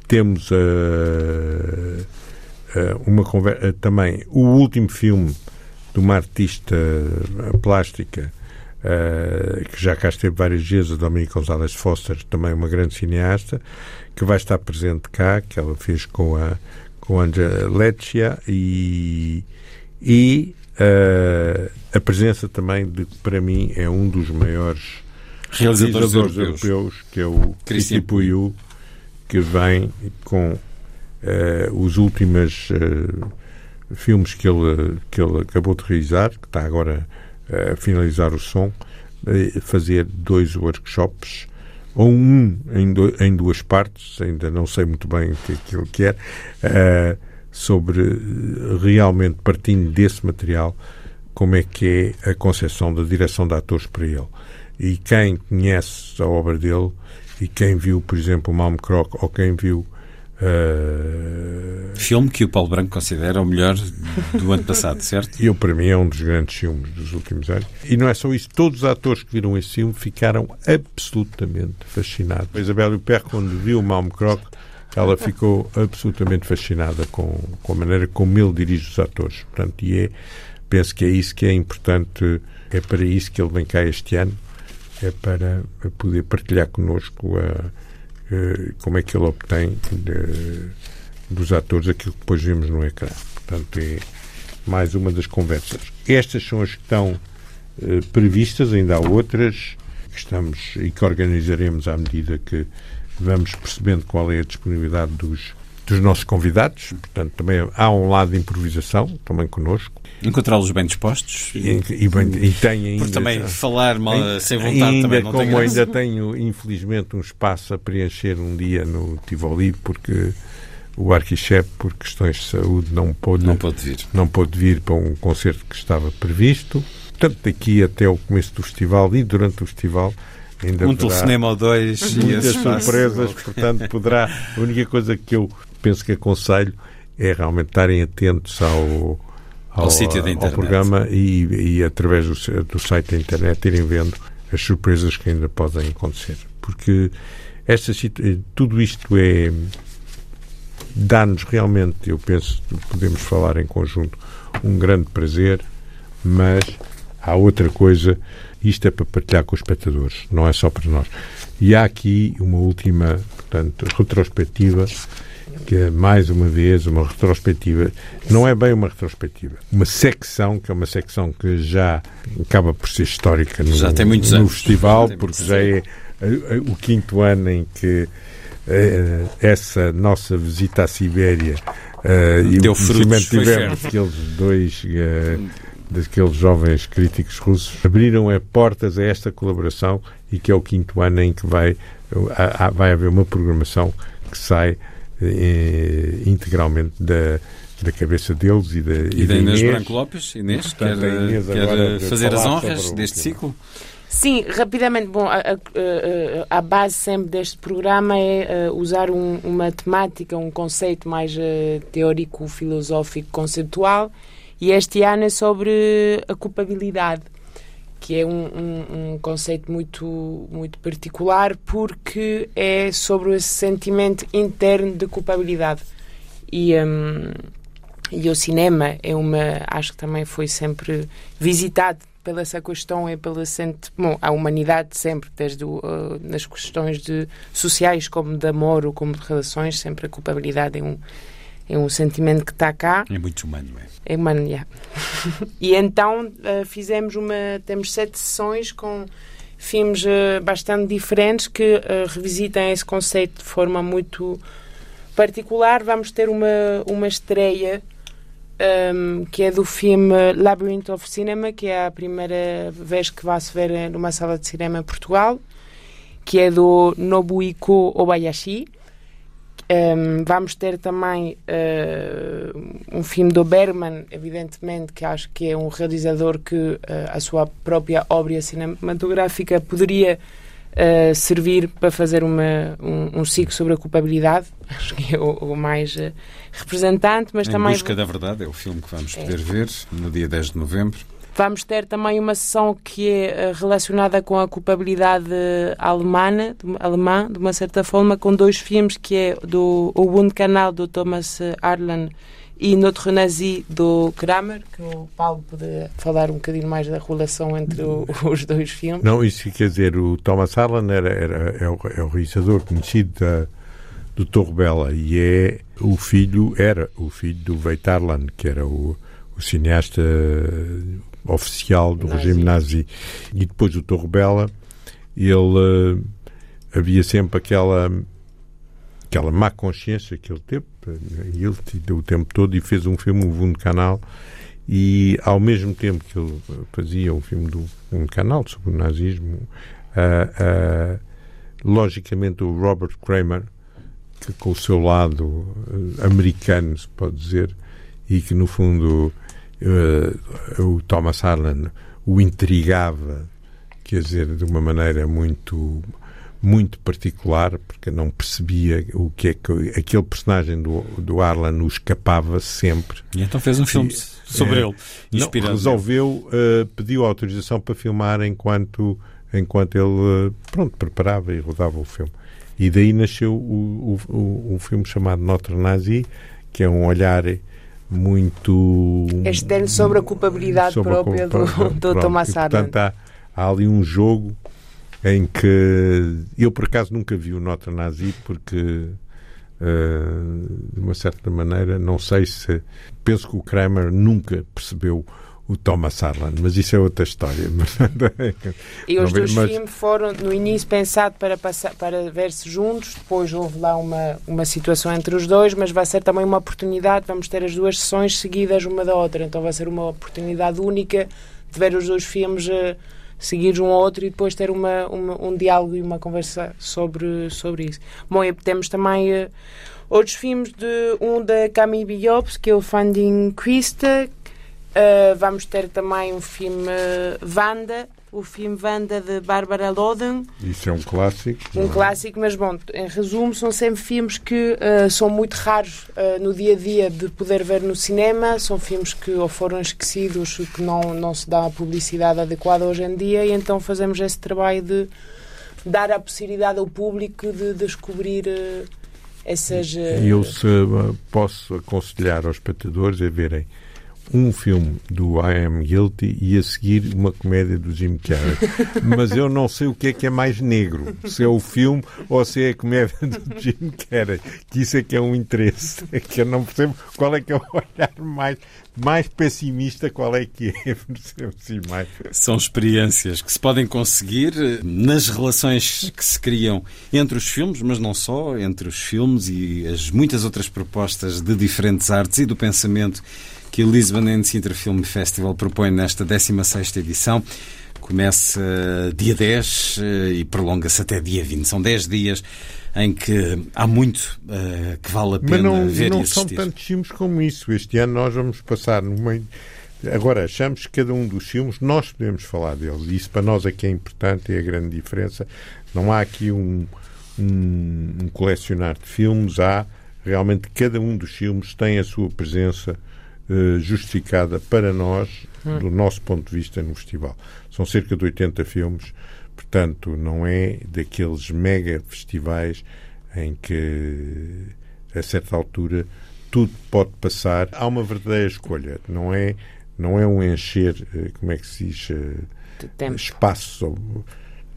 temos eh, eh, uma conversa, também o último filme de uma artista eh, plástica eh, que já cá esteve várias vezes, a Dominique Gonzalez Foster, também uma grande cineasta, que vai estar presente cá, que ela fez com a com Angela Leccia e, e eh, a presença também de que para mim é um dos maiores Realizadores europeus. europeus, que é o Puiu, que vem com eh, os últimos filmes que ele, que ele acabou de realizar, que está agora eh, a finalizar o som, eh, fazer dois workshops, ou um em, do- em duas partes, ainda não sei muito bem o que aquilo que é, eh, sobre realmente partindo desse material, como é que é a concepção da direção de atores para ele. E quem conhece a obra dele e quem viu, por exemplo, o Malm Croc ou quem viu eh, Filme que o Paulo Branco considera o melhor do ano passado, certo? eu, para mim, é um dos grandes filmes dos últimos anos. E não é só isso, todos os atores que viram esse filme ficaram absolutamente fascinados. A Isabelle Huppert, quando viu o Malm Croc, ela ficou absolutamente fascinada com, com a maneira como ele dirige os atores. Portanto, e é, penso que é isso que é importante, é para isso que ele vem cá este ano, é para poder partilhar connosco a, como é que ele obtém eh, dos atores aquilo que depois vemos no ecrã. Portanto, é mais uma das conversas. Estas são as que estão eh, previstas, ainda há outras que estamos e que organizaremos à medida que vamos percebendo qual é a disponibilidade dos, dos nossos convidados. Portanto, também há um lado de improvisação, também connosco. Encontrá-los bem dispostos. E, e, bem, e tem ainda. Porque também falar mal, ainda, sem vontade ainda, também não como ainda tenho, infelizmente, um espaço a preencher um dia no Tivoli, porque o arquichefe, por questões de saúde, não pôde, não pôde vir. Não pôde vir para um concerto que estava previsto. Portanto, daqui até o começo do festival e durante o festival ainda um telefonema ou dois muitas surpresas, portanto poderá a única coisa que eu penso que aconselho é realmente estarem atentos ao ao, ao sítio da internet. ao programa e, e através do, do site da internet irem vendo as surpresas que ainda podem acontecer porque esta, tudo isto é dá-nos realmente, eu penso, podemos falar em conjunto, um grande prazer, mas há outra coisa, isto é para partilhar com os espectadores, não é só para nós. E há aqui uma última, portanto, retrospectiva, que é mais uma vez uma retrospectiva, não é bem uma retrospectiva, uma secção, que é uma secção que já acaba por ser histórica no, já tem muitos no anos. festival, já porque já é o quinto ano em que Uh, essa nossa visita à Sibéria uh, e Deu o que tivemos frutos, daqueles dois uh, daqueles jovens críticos russos abriram é, portas a esta colaboração e que é o quinto ano em que vai, vai haver uma programação que sai integralmente da, da cabeça deles e da, e, e da Inês, Inês Branco Lopes. Inês, quer, Inês quer fazer as honras deste ciclo? Sim, rapidamente. Bom, a, a, a, base sempre deste programa é uh, usar um, uma temática, um conceito mais uh, teórico, filosófico, conceitual. E este ano é sobre a culpabilidade, que é um, um, um conceito muito, muito particular porque é sobre esse sentimento interno de culpabilidade. E, um, e o cinema é uma. Acho que também foi sempre visitado pela essa questão é pela sente, bom, a humanidade sempre, desde uh, nas questões de sociais como de amor ou como de relações, sempre a culpabilidade é um é um sentimento que está cá. É muito humano, é? É humano, yeah. e então uh, fizemos uma, temos sete sessões com filmes uh, bastante diferentes que revisitam esse conceito de forma muito particular. Vamos ter uma, uma estreia um, que é do filme Labyrinth of Cinema, que é a primeira vez que vai se ver numa sala de cinema em Portugal, que é do Nobuhiko Obayashi. Um, vamos ter também uh, um filme do Bergman, evidentemente, que acho que é um realizador que uh, a sua própria obra cinematográfica poderia uh, servir para fazer uma, um, um ciclo sobre a culpabilidade. Acho que é o, o mais representante, mas em também... Busca da Verdade é o filme que vamos poder é. ver no dia 10 de novembro. Vamos ter também uma sessão que é relacionada com a culpabilidade alemã, alemã de uma certa forma, com dois filmes que é do O Bund Canal do Thomas Arlan e Notre Nazi do Kramer, que o Paulo pode falar um bocadinho mais da relação entre o, os dois filmes. Não, isso quer dizer, o Thomas Arlan era, era, é, o, é o realizador conhecido da, do Torre Bela e é o filho, era o filho do Veit Arlan, que era o, o cineasta oficial do nazi. regime nazi. E depois do Torre Bela, ele uh, havia sempre aquela aquela má consciência que ele teve, ele deu o tempo todo e fez um filme, o Vundo Canal, e ao mesmo tempo que ele fazia um filme do um canal sobre o nazismo, uh, uh, logicamente o Robert Kramer, que com o seu lado uh, americano, se pode dizer, e que no fundo o Thomas Harlan o intrigava, quer dizer, de uma maneira muito muito particular, porque não percebia o que é que aquele personagem do, do Arlan o escapava sempre. E então fez um filme e, sobre é, ele, inspirado. Não, resolveu, uh, pediu autorização para filmar enquanto, enquanto ele, uh, pronto, preparava e rodava o filme. E daí nasceu o, o, o, o filme chamado Notre Nazi, que é um olhar muito... Externo sobre a culpabilidade sobre própria a culpa, do, do Thomas Arlan. Portanto, há, há ali um jogo em que eu por acaso nunca vi o Nota Nazi porque uh, de uma certa maneira não sei se penso que o Kramer nunca percebeu o Thomas Harlan, mas isso é outra história. e os dois mas... filmes foram no início pensados para, passar, para ver-se juntos, depois houve lá uma, uma situação entre os dois, mas vai ser também uma oportunidade, vamos ter as duas sessões seguidas uma da outra, então vai ser uma oportunidade única de ver os dois filmes uh, seguir um ao outro e depois ter uma, uma, um diálogo e uma conversa sobre, sobre isso. Bom, e temos também uh, outros filmes, de um da Camille Biops, que é o Funding Christa, Uh, vamos ter também um filme Vanda, o filme Vanda de Bárbara Loden. Isso é um clássico. Um é? clássico, mas bom, em resumo, são sempre filmes que uh, são muito raros uh, no dia a dia de poder ver no cinema. São filmes que ou foram esquecidos, que não, não se dá a publicidade adequada hoje em dia, e então fazemos esse trabalho de dar a possibilidade ao público de descobrir. Uh, essas. Eu se posso aconselhar aos espectadores a verem um filme do I Am Guilty e a seguir uma comédia do Jim Carrey. Mas eu não sei o que é que é mais negro, se é o filme ou se é a comédia do Jim Carrey. Que isso é que é um interesse. É que eu não percebo qual é que é o olhar mais, mais pessimista, qual é que é. Assim, mais... São experiências que se podem conseguir nas relações que se criam entre os filmes, mas não só, entre os filmes e as muitas outras propostas de diferentes artes e do pensamento que o Lisbon and Sintra Film Festival propõe nesta 16ª edição. Começa dia 10 eh, e prolonga-se até dia 20. São 10 dias em que há muito uh, que vale a pena Mas não, ver não e são tantos filmes como isso. Este ano nós vamos passar no meio... Agora, achamos que cada um dos filmes nós podemos falar deles. Isso para nós é que é importante, é a grande diferença. Não há aqui um, um, um colecionar de filmes, há realmente cada um dos filmes tem a sua presença eh, justificada para nós, hum. do nosso ponto de vista, no festival. São cerca de 80 filmes, portanto, não é daqueles mega festivais em que, a certa altura, tudo pode passar. Há uma verdadeira escolha, não é, não é um encher, eh, como é que se diz, eh, espaço.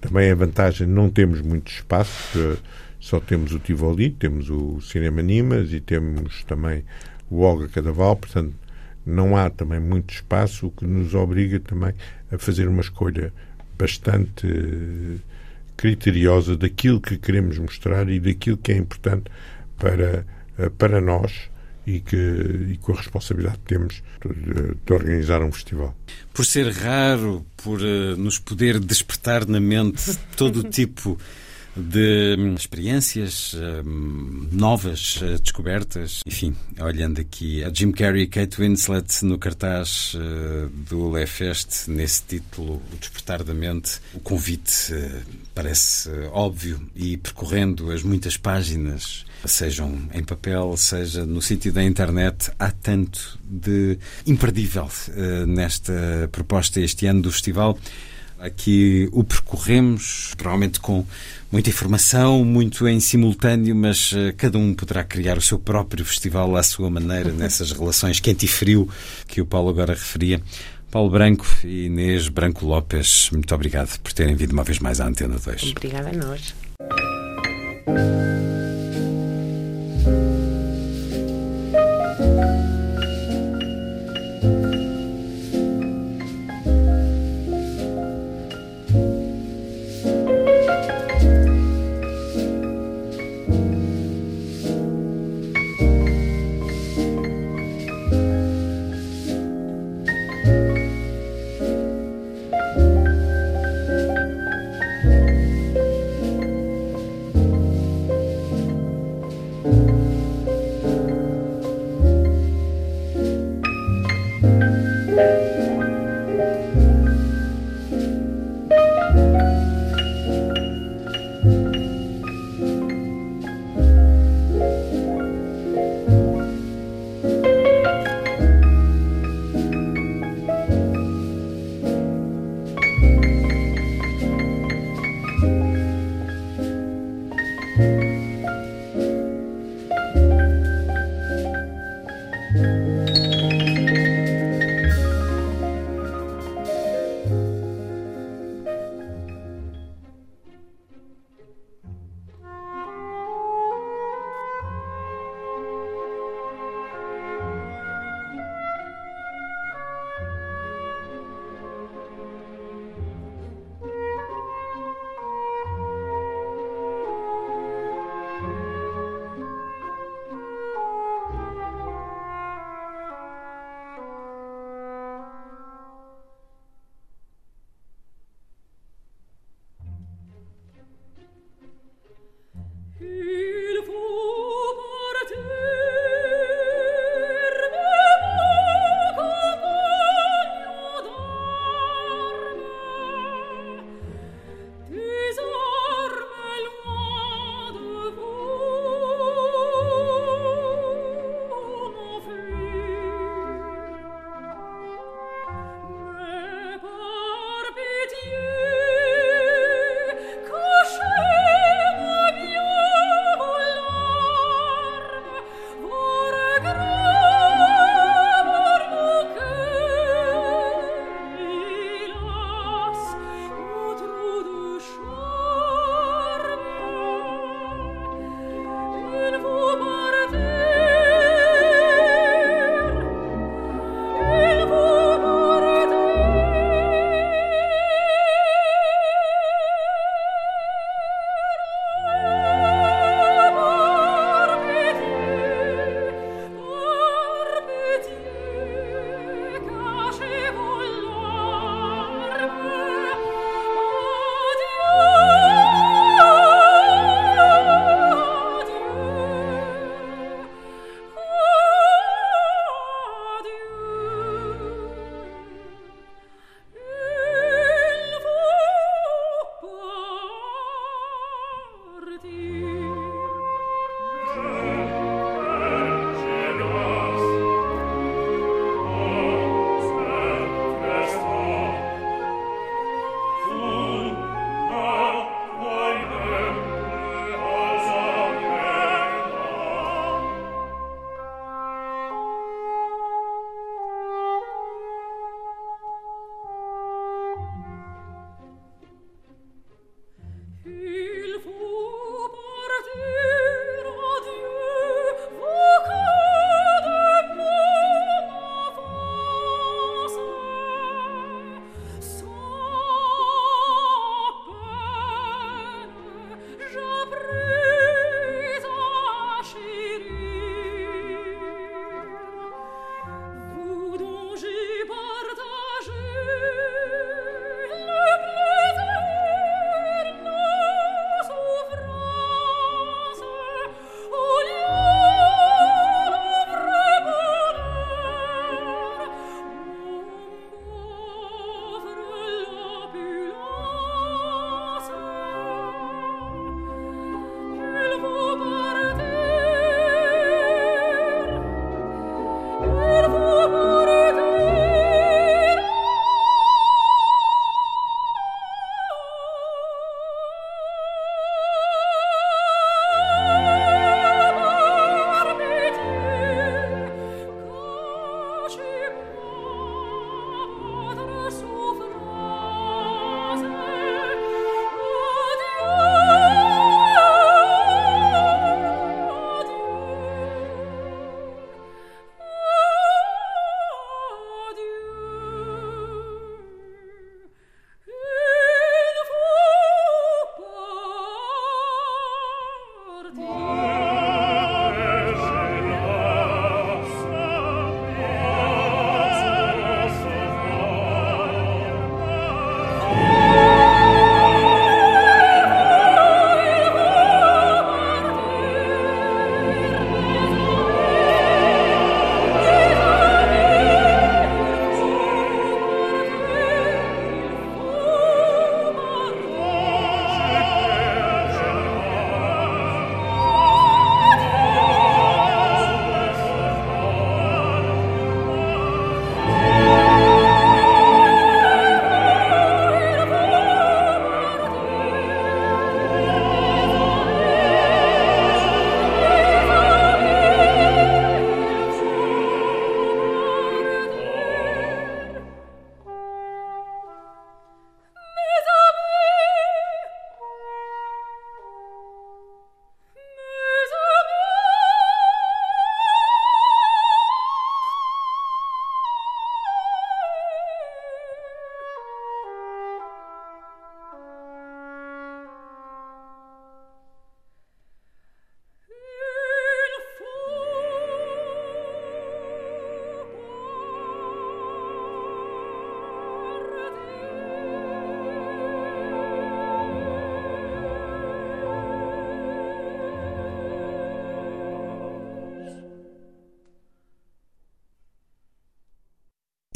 Também a vantagem, não temos muito espaço, só temos o Tivoli, temos o Cinema Nimas e temos também o Olga Cadaval, portanto, não há também muito espaço, o que nos obriga também a fazer uma escolha bastante eh, criteriosa daquilo que queremos mostrar e daquilo que é importante para, eh, para nós e, que, e com a responsabilidade que temos de, de, organizar um festival. Por ser raro, por uh, nos poder despertar na mente todo o tipo de hum, experiências um, novas, uh, descobertas. Enfim, olhando aqui a Jim Carrey e Kate Winslet no cartaz uh, do Le Fest, nesse título, O Despertar da Mente, o convite uh, parece óbvio e percorrendo as muitas páginas sejam em papel, seja no sítio da internet, há tanto de imperdível nesta proposta este ano do festival. Aqui o percorremos, provavelmente com muita informação, muito em simultâneo, mas uh, cada um poderá criar o seu próprio festival à sua maneira, nessas relações quente e frio que o Paulo agora referia. Paulo Branco e Inês Branco Lopes, muito obrigado por terem vindo uma vez mais à Antena 2. Obrigada a nós.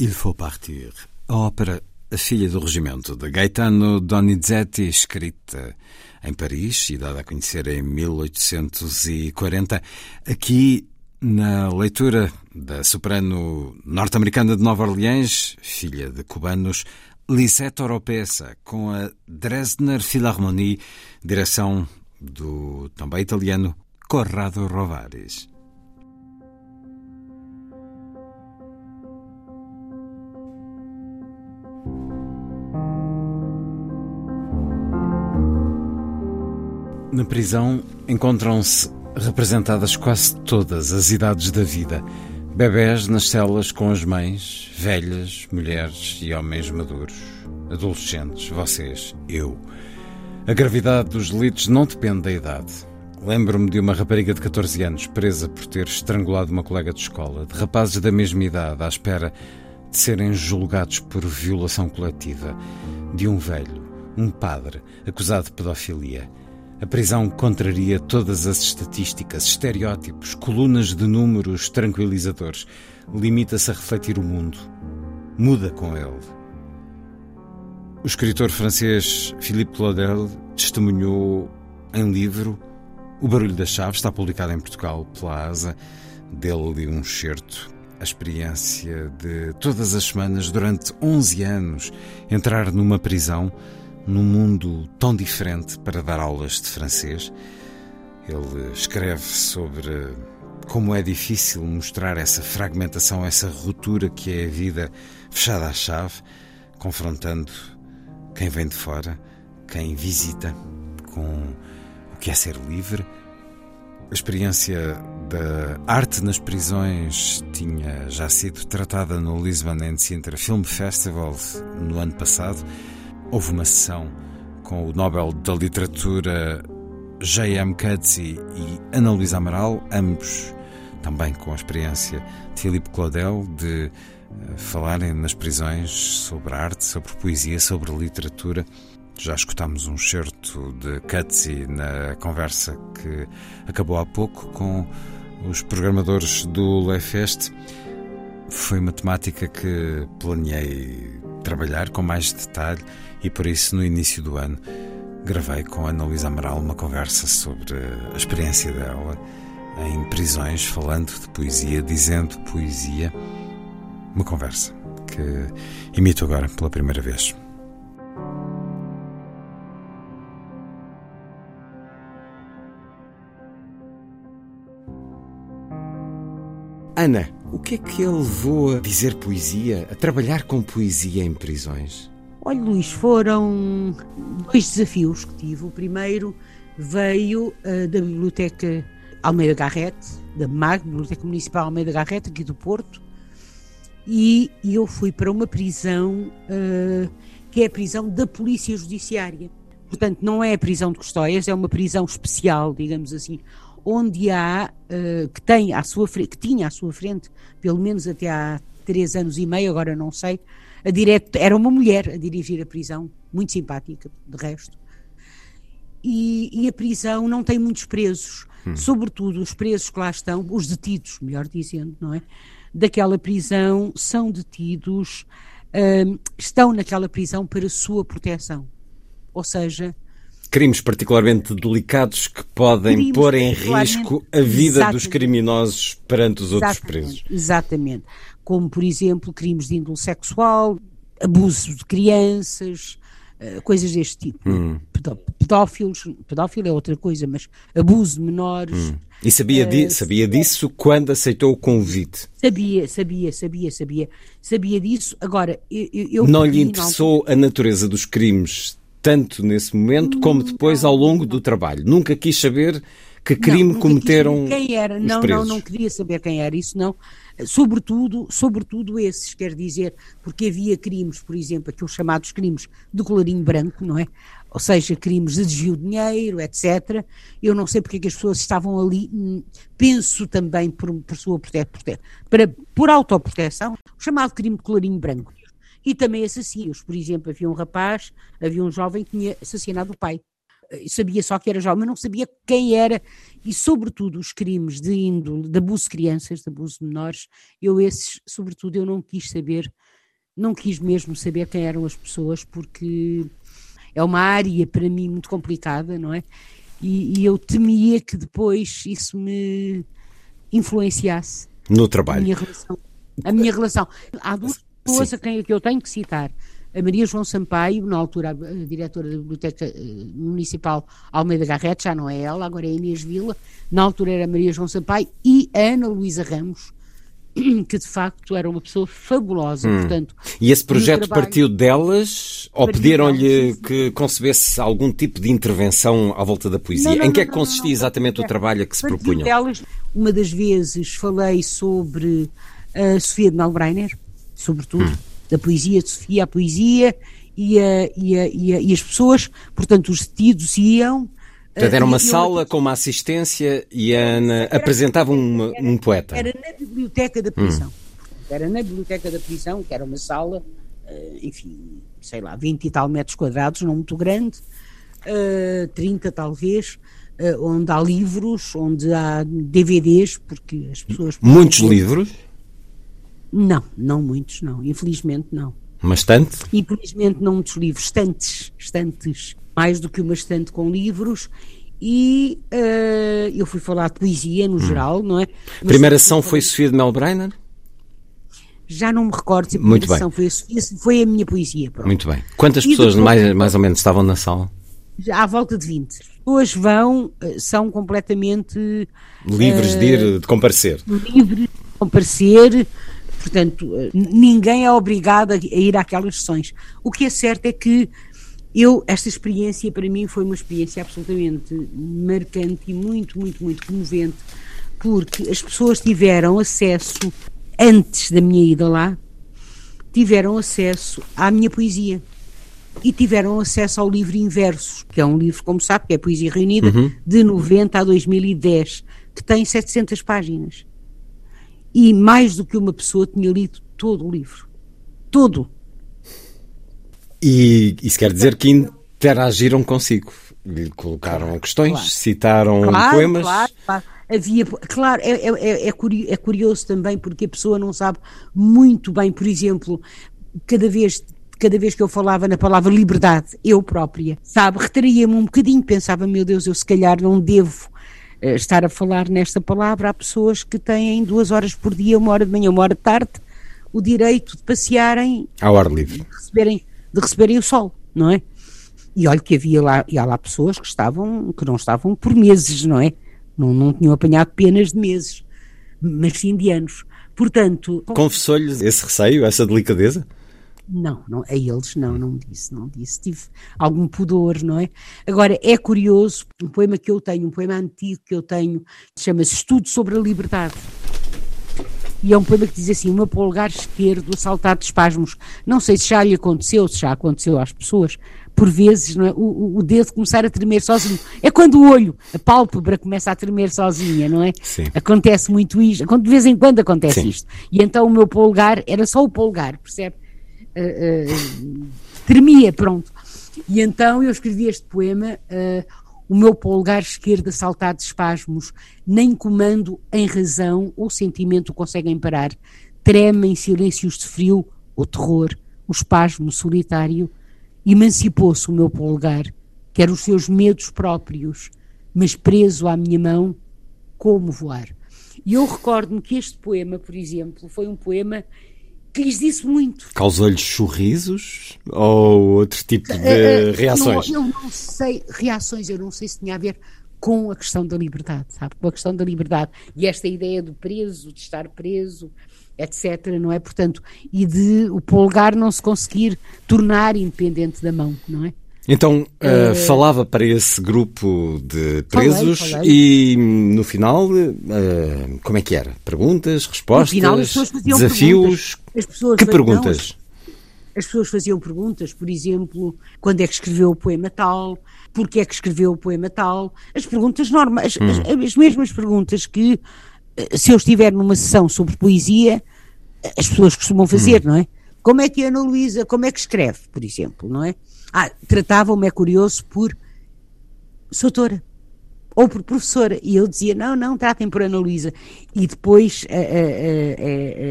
Il faut partir. A ópera A Filha do Regimento, de Gaetano Donizetti, escrita em Paris e dada a conhecer em 1840. Aqui, na leitura da soprano norte-americana de Nova Orleans, filha de cubanos, Lisette Oropesa, com a Dresdner Philharmonie, direção do também italiano Corrado Rovares. Na prisão encontram-se representadas quase todas as idades da vida. Bebés nas celas com as mães, velhas, mulheres e homens maduros. Adolescentes, vocês, eu. A gravidade dos delitos não depende da idade. Lembro-me de uma rapariga de 14 anos presa por ter estrangulado uma colega de escola, de rapazes da mesma idade à espera de serem julgados por violação coletiva, de um velho, um padre, acusado de pedofilia. A prisão contraria todas as estatísticas, estereótipos, colunas de números tranquilizadores. Limita-se a refletir o mundo. Muda com ele. O escritor francês Philippe Claudel testemunhou em livro O Barulho das Chaves, está publicado em Portugal pela ASA, dele um excerto. A experiência de todas as semanas, durante 11 anos, entrar numa prisão num mundo tão diferente para dar aulas de francês. Ele escreve sobre como é difícil mostrar essa fragmentação, essa ruptura que é a vida fechada à chave, confrontando quem vem de fora, quem visita, com o que é ser livre. A experiência da arte nas prisões tinha já sido tratada no Lisbon and Sintra Film Festival no ano passado. Houve uma sessão com o Nobel da Literatura J.M. Coetzee e Ana Luísa Amaral, ambos também com a experiência de Filipe Claudel de falarem nas prisões sobre arte, sobre poesia, sobre literatura. Já escutámos um certo de Coetzee na conversa que acabou há pouco com os programadores do Lefest. Foi uma temática que planeei trabalhar com mais detalhe e por isso no início do ano gravei com a Ana Luísa Amaral uma conversa sobre a experiência dela em prisões, falando de poesia, dizendo poesia. Uma conversa que imito agora pela primeira vez. Ana, o que é que ele levou a dizer poesia, a trabalhar com poesia em prisões? Olha, Luís, foram dois desafios que tive. O primeiro veio uh, da Biblioteca Almeida Garrete, da MAG, Biblioteca Municipal Almeida Garrete, aqui do Porto, e, eu fui para uma prisão uh, que é a prisão da Polícia Judiciária. Portanto, não é a prisão de Custóias, é uma prisão especial, digamos assim, onde há, uh, que, tem à sua que tinha à sua frente, pelo menos até há três anos e meio, agora não sei, a direto, era uma mulher a dirigir a prisão, muito simpática, de resto. E, e a prisão não tem muitos presos, hum. sobretudo os presos que lá estão, os detidos, melhor dizendo, não é? Daquela prisão são detidos, uh, estão naquela prisão para sua proteção. Ou seja, crimes particularmente delicados que podem crimes pôr em risco a vida exatamente. dos criminosos perante os outros exatamente, presos. Exatamente. Como, por exemplo, crimes de índole sexual, abuso de crianças, uh, coisas deste tipo. Hum. Pedófilos, pedófilo é outra coisa, mas abuso de menores. Hum. E sabia, di uh, sabia disso quando aceitou o convite? Sabia, sabia, sabia, sabia. Sabia disso. Agora, eu. eu não lhe interessou não... a natureza dos crimes tanto nesse momento como depois ao longo do trabalho. Nunca quis saber que crime não, cometeram quem era. Não, presos. não, não queria saber quem era. Isso não. Sobretudo, sobretudo esses, quer dizer, porque havia crimes, por exemplo, aqueles chamados crimes de colorinho branco, não é? Ou seja, crimes de desvio de dinheiro, etc. Eu não sei porque é que as pessoas estavam ali, hum, penso também por, por sua proteção, para, por autoproteção, o chamado crime de colorinho branco e também assassinos. Por exemplo, havia um rapaz, havia um jovem que tinha assassinado o pai. Eu sabia só que era jovem, mas não sabia quem era, e sobretudo os crimes de índole, de abuso de crianças, de abuso de menores, eu esses, sobretudo, eu não quis saber não quis mesmo saber quem eram as pessoas, porque é uma área para mim muito complicada, não é? E, e eu temia que depois isso me influenciasse. No trabalho. A minha relação. A minha relação. Há duas pessoas a quem que eu tenho que citar. A Maria João Sampaio, na altura a diretora da Biblioteca eh, Municipal Almeida Garrete, já não é ela, agora é Inês Vila, na altura era Maria João Sampaio e a Ana Luísa Ramos, que de facto era uma pessoa fabulosa. Hum. Portanto, e esse projeto trabalho... partiu delas ou pediram-lhe que concebesse algum tipo de intervenção à volta da poesia? Não, não, em que é não, que consistia exatamente o trabalho a que se propunham? Delas, uma das vezes falei sobre a Sofia de Melbreiner, sobretudo, hum. Da poesia de Sofia, a poesia e, a, e, a, e, a, e as pessoas, portanto, os detidos iam. Portanto, era uh, uma e eu- sala com uma assistência e a Ana apresentava um, um poeta. Era na biblioteca da prisão. Era na biblioteca da prisão, que era uma sala, eh, enfim, sei lá, 20 e tal metros quadrados, não muito grande, eh, 30 talvez, eh, onde há livros, onde há DVDs, porque as pessoas. Muitos livros, Não, não muitos, não. Infelizmente não. uma estante. Infelizmente não muitos livros, estantes, estantes, mais do que uma estante com livros. E eh, eu fui falar de poesia no geral, não é? Mas primeira sessão foi Sofia de Melbreiner? Já não me recordo se a Muito primeira bem. sessão foi a, Sofia, foi a minha poesia. Pronto. Muito bem. Quantas E pessoas depois- mais, mais ou menos estavam na sala? Já à volta de 20. As pessoas vão, eh, são completamente Livres de ir, de comparecer. livres de comparecer, portanto, eh, ninguém é obrigado a a ir àquelas sessões. O que é certo é que eu, esta experiência para mim foi uma experiência absolutamente marcante e muito, muito, muito comovente, porque as pessoas tiveram acesso, antes da minha ida lá, tiveram acesso à minha poesia. E tiveram acesso ao livro Inversos, que é um livro, como sabe, que é Poesia Reunida, Uhum. de 90 a 2010, que tem 700 páginas. E mais do que uma pessoa tinha lido todo o livro. Todo. E isso quer dizer que interagiram consigo. Lhe colocaram questões, claro. citaram Claro, poemas. claro, claro. Havia, claro, é, é- é, é curio- é curioso também porque a pessoa não sabe muito bem, por exemplo, cada vez, cada vez que eu falava na palavra liberdade, eu própria, sabe, retraía-me um bocadinho, pensava, meu Deus, eu se calhar não devo eh, estar a falar nesta palavra. Há pessoas que têm duas horas por dia, uma hora de manhã, uma hora de tarde, o direito de passearem Ao ar livre. receberem, de receberem o sol, não é? E olha que havia lá, e há lá pessoas que estavam, que não estavam por meses, não é? Não, não tinham apanhado penas de meses, mas sim de anos. Portanto, Confessou-lhes esse receio, essa delicadeza? Não, não, a eles não, não disse, não disse. Tive algum pudor, não é? Agora, é curioso, um poema que eu tenho, um poema antigo que eu tenho, chama-se Estudo sobre a Liberdade. E é um poema que diz assim: o meu polegar esquerdo a saltar de espasmos. Não sei se já lhe aconteceu, se já aconteceu às pessoas, por vezes, não é? o, o- o dedo começar a tremer sozinho. É quando o olho, a pálpebra começa a tremer sozinha, não é? Sim. Acontece muito isto, de vez em quando acontece Sim. isto. E então o meu polegar era só o polegar, percebe? Uh, tremia, pronto. E então eu escrevi este poema, uh, o meu polegar esquerdo a saltar de espasmos, nem comando em razão ou sentimento conseguem parar, treme em silêncios de frio, o terror, o espasmo solitário, emancipou-se o meu polegar, quer os seus medos próprios, mas preso à minha mão, como voar. E eu recordo-me que este poema, por exemplo, foi um poema que lhes disse muito. Causou-lhes sorrisos ou outro tipo de Eh, eh, reações? não, eu não sei, reações, eu não sei se tinha a ver com a questão da liberdade, sabe? Com a questão da liberdade. E esta ideia do preso, de estar preso, etc., não é? Portanto, e de o polegar não se conseguir tornar independente da mão, não é? Então, uh, falava para esse grupo de Falei, presos falei. e no final, uh, como é que era? Perguntas, respostas, No final, desafios? perguntas. As pessoas que faziam- perguntas? As pessoas faziam perguntas, por exemplo, quando é que escreveu o poema tal, porque é que escreveu o poema tal, as perguntas normais, Hum. as, as mesmas perguntas que, se eu estiver numa sessão sobre poesia, as pessoas costumam fazer, Hum. não é? Como é que a Ana Luísa, como é que escreve, por exemplo, não é? Ah, tratavam-me, é curioso, por Soutora. ou por professora. E eu dizia, não, não, tratem por Ana Luísa. E depois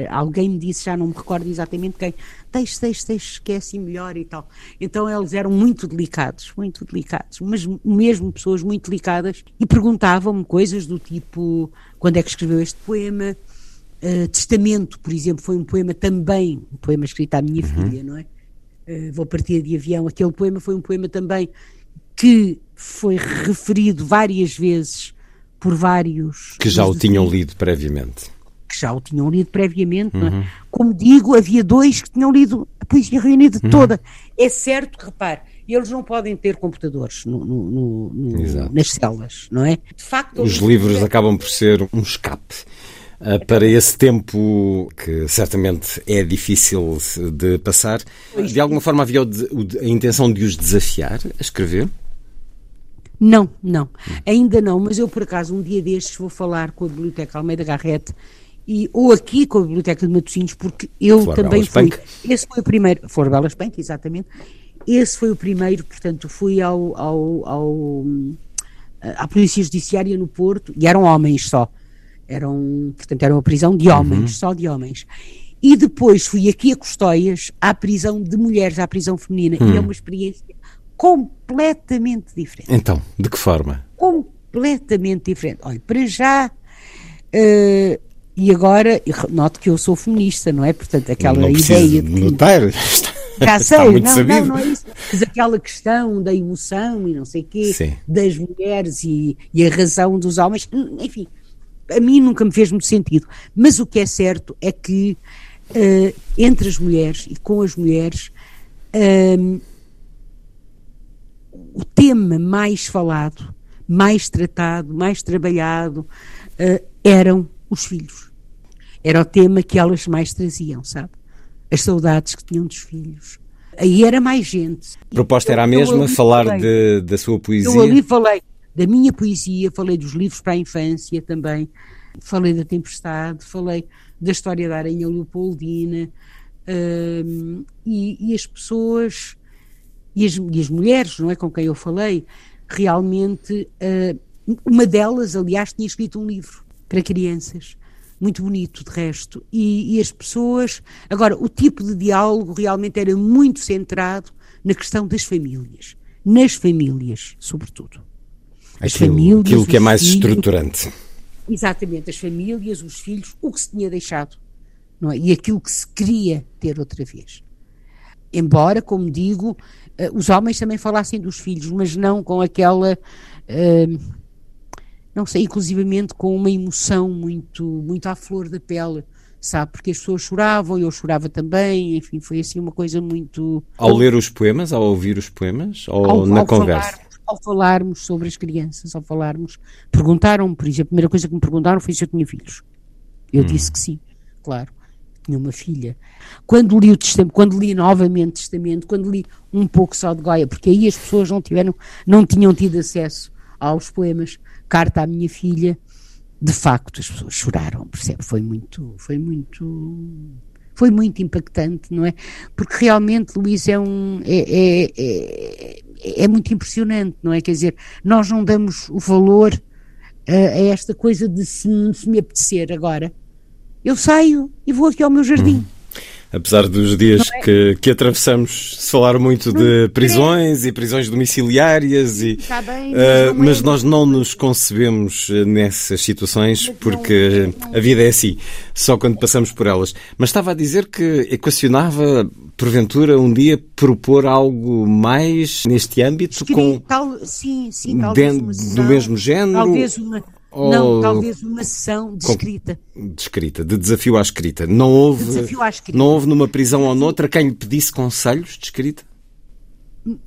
alguém me disse, já não me recordo exatamente quem, deixe, deixe, deixe, que assim melhor e tal. Então eles eram muito delicados, muito delicados, mas mesmo pessoas muito delicadas, e perguntavam-me coisas do tipo, quando é que escreveu este poema? Testamento, por exemplo, foi um poema também, um poema escrito à minha uhum. filha, não é? Uh, vou partir de avião. Aquele poema foi um poema também que foi referido várias vezes por vários. Que já o tinham lido previamente. Que já o tinham lido previamente, uhum. é? Como digo, havia dois que tinham lido a Poesia Reunida uhum. toda. É certo que, repare, eles não podem ter computadores no, no, no, nas celas, não é? De facto, os livros é... acabam por ser um escape para esse tempo que certamente é difícil de passar. De alguma forma havia a intenção de os desafiar a escrever? Não, não, ainda não, mas eu por acaso um dia destes vou falar com a Biblioteca Almeida Garrete e, ou aqui com a Biblioteca de Matosinhos, porque eu Flor também fui. Esse foi o primeiro, Flor Belas Bank, exatamente. Esse foi o primeiro, portanto, fui ao, ao, ao, à Polícia Judiciária no Porto e eram homens só. Eram, portanto, era uma prisão de homens, uhum. só de homens. E depois fui aqui a Custóias, à prisão de mulheres, à prisão feminina, uhum. e é hum. uma experiência completamente diferente. Então, de que forma? Completamente diferente. Olha, para já. Uh, e agora, noto que eu sou feminista, não é? Portanto, aquela não ideia de. Notar. Já sei, não, não, não é isso. Mas aquela questão da emoção e não sei o quê, Sim. das mulheres e, e a razão dos homens, enfim, a mim nunca me fez muito sentido. Mas o que é certo é que uh, entre as mulheres e com as mulheres, uh, o tema mais falado, mais tratado, mais trabalhado, uh, eram os filhos. Era o tema que elas mais traziam, sabe? As saudades que tinham dos filhos. Aí era mais gente. A proposta era a mesma, falar de, da sua poesia? Eu ali falei da minha poesia, falei dos livros para a infância também, falei da Tempestade, falei da história da Aranha Leopoldina, uh, e, e, as pessoas, e as, e as, mulheres, não é, com quem eu falei, realmente, uh, uma delas, aliás, tinha escrito um livro para crianças, muito bonito de resto, e, e as pessoas, agora, o tipo de diálogo realmente era muito centrado na questão das famílias, nas famílias, sobretudo. As aquilo, famílias, aquilo que é mais filhos, estruturante. Exatamente, as famílias, os filhos, o que se tinha deixado, não é? E aquilo que se queria ter outra vez. Embora, como digo, uh, os homens também falassem dos filhos, mas não com aquela, uh, não sei, inclusivamente com uma emoção muito, muito à flor da pele, sabe? Porque as pessoas choravam, eu chorava também, enfim, foi assim uma coisa muito. Ao ler os poemas, ao ouvir os poemas, ou ao, na ao conversa? Ao falarmos sobre as crianças, ao falarmos, perguntaram-me, por exemplo, a primeira coisa que me perguntaram foi se eu tinha filhos. Eu hum. disse que sim, claro, tinha uma filha. Quando li o testamento, quando li novamente o testamento, quando li um pouco só de Goya, porque aí as pessoas não tiveram, não tinham tido acesso aos poemas, carta à minha filha, de facto as pessoas choraram, percebe? Foi muito, foi muito foi muito impactante, não é? Porque realmente Luís é um é, é, é, é muito impressionante, não é? Quer dizer, nós não damos o valor a, a esta coisa de se, se, me apetecer agora. Eu saio e vou aqui ao meu jardim. Hum apesar dos dias é? que, que atravessamos, se falar muito de prisões e prisões domiciliárias, e, tá bem, uh, mas, nós não nos concebemos eh, nessas situações porque a vida é assim, só quando passamos por elas. Mas estava a dizer que equacionava, porventura, um dia propor algo mais neste âmbito, Escrevi, com tal, sim, sim, dentro do mesmo género. Talvez uma ou... Não, talvez uma sessão de escrita. De escrita, de desafio à escrita. Não houve, desafio à escrita. Não houve numa prisão ou noutra quem lhe pedisse conselhos de escrita?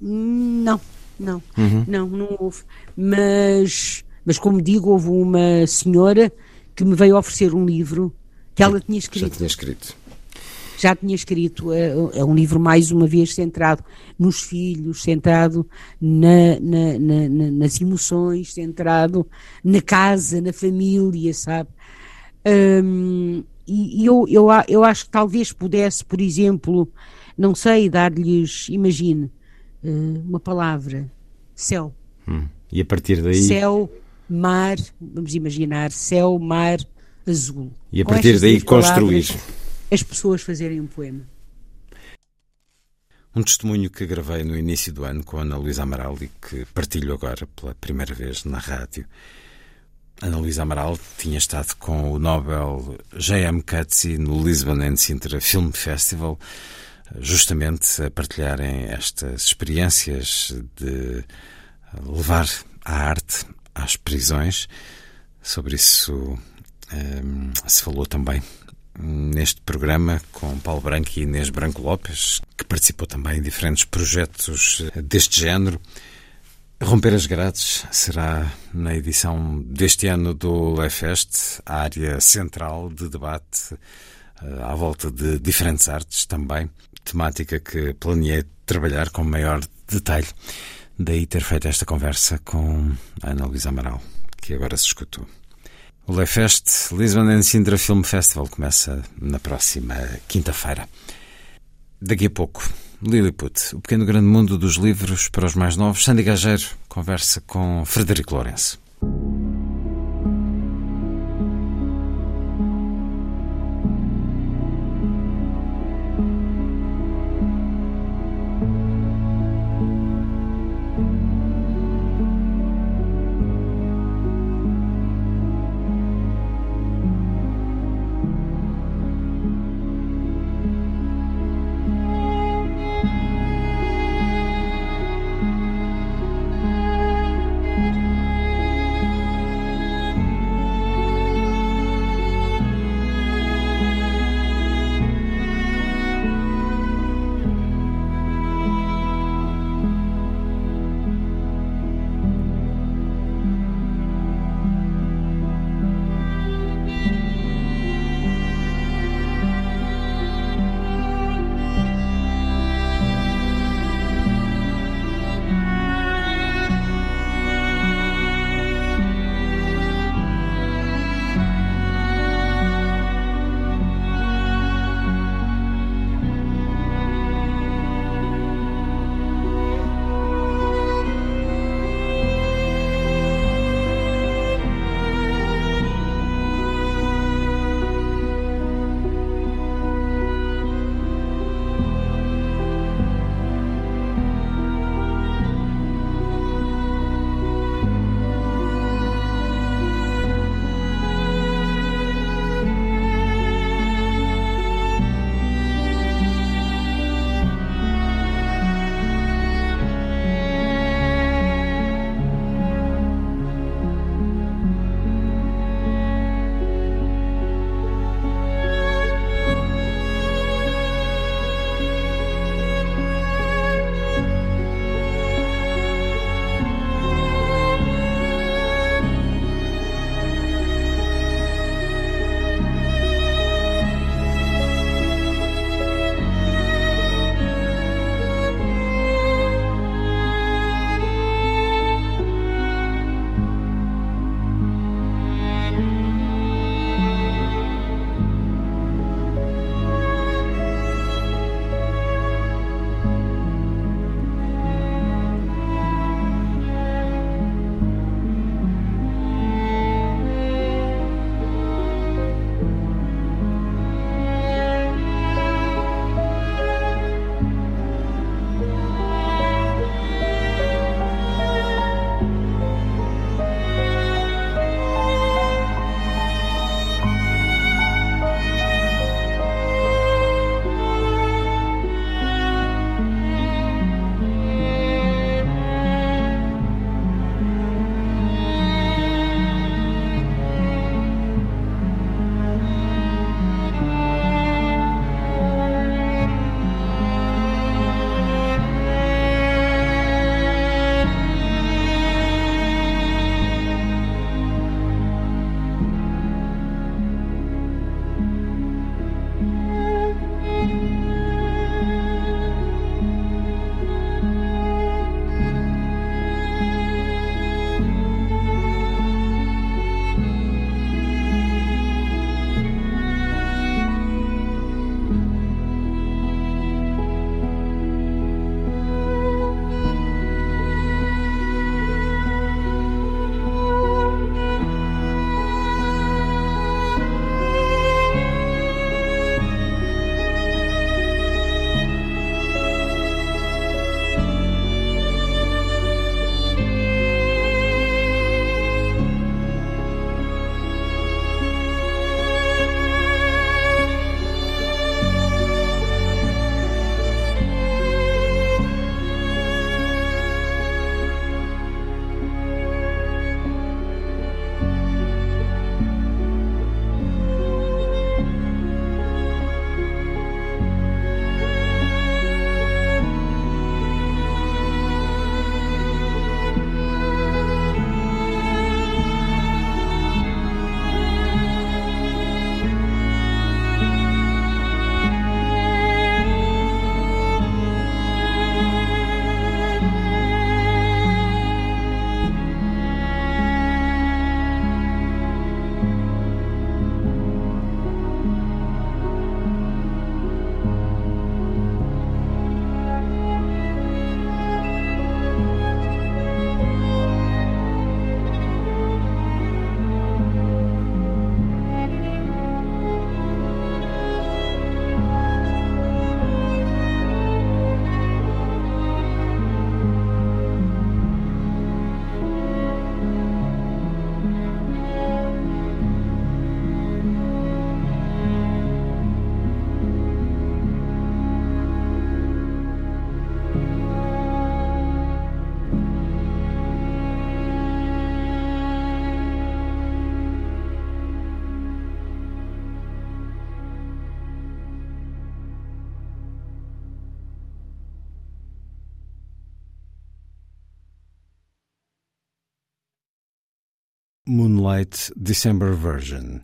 Não, não, uhum. não, não houve. Mas, mas como digo, houve uma senhora que me veio oferecer um livro que ela tinha escrito. Já tinha escrito já tinha escrito, é, é, um livro mais uma vez centrado nos filhos, centrado na, na, na, nas emoções, centrado na casa, na família, sabe? E, eu, eu, eu acho que talvez pudesse, por exemplo, não sei, dar-lhes, imagine, uh, uma palavra, céu. Hum. E a partir daí. Céu mar, vamos imaginar, céu, mar, azul. E a partir daí construir. As pessoas fazerem um poema. Um testemunho que gravei no início do ano com Ana Luísa Amaral e que partilho agora pela primeira vez na rádio. Ana Luísa Amaral tinha estado com o Nobel J.M. Coetzee no Lisbon and Sintra Film Festival, justamente a partilharem estas experiências de levar a arte às prisões. Sobre isso um, ehm, se falou também neste programa com Paulo Branco e Inês Branco Lopes, que participou também em diferentes projetos deste género. Romper as grades será na edição deste ano do Lefest, a área central de debate eh, à volta de diferentes artes também, temática que planeei trabalhar com maior detalhe. Daí ter feito esta conversa com a Ana Luísa Amaral, que agora se escutou. O Lefest Lisbon and Sintra Film Festival começa na próxima quinta-feira. Daqui a pouco, Lilliput, o pequeno grande mundo dos livros para os mais novos. Sandy Gageiro conversa com Frederico Lourenço. Moonlight December Version.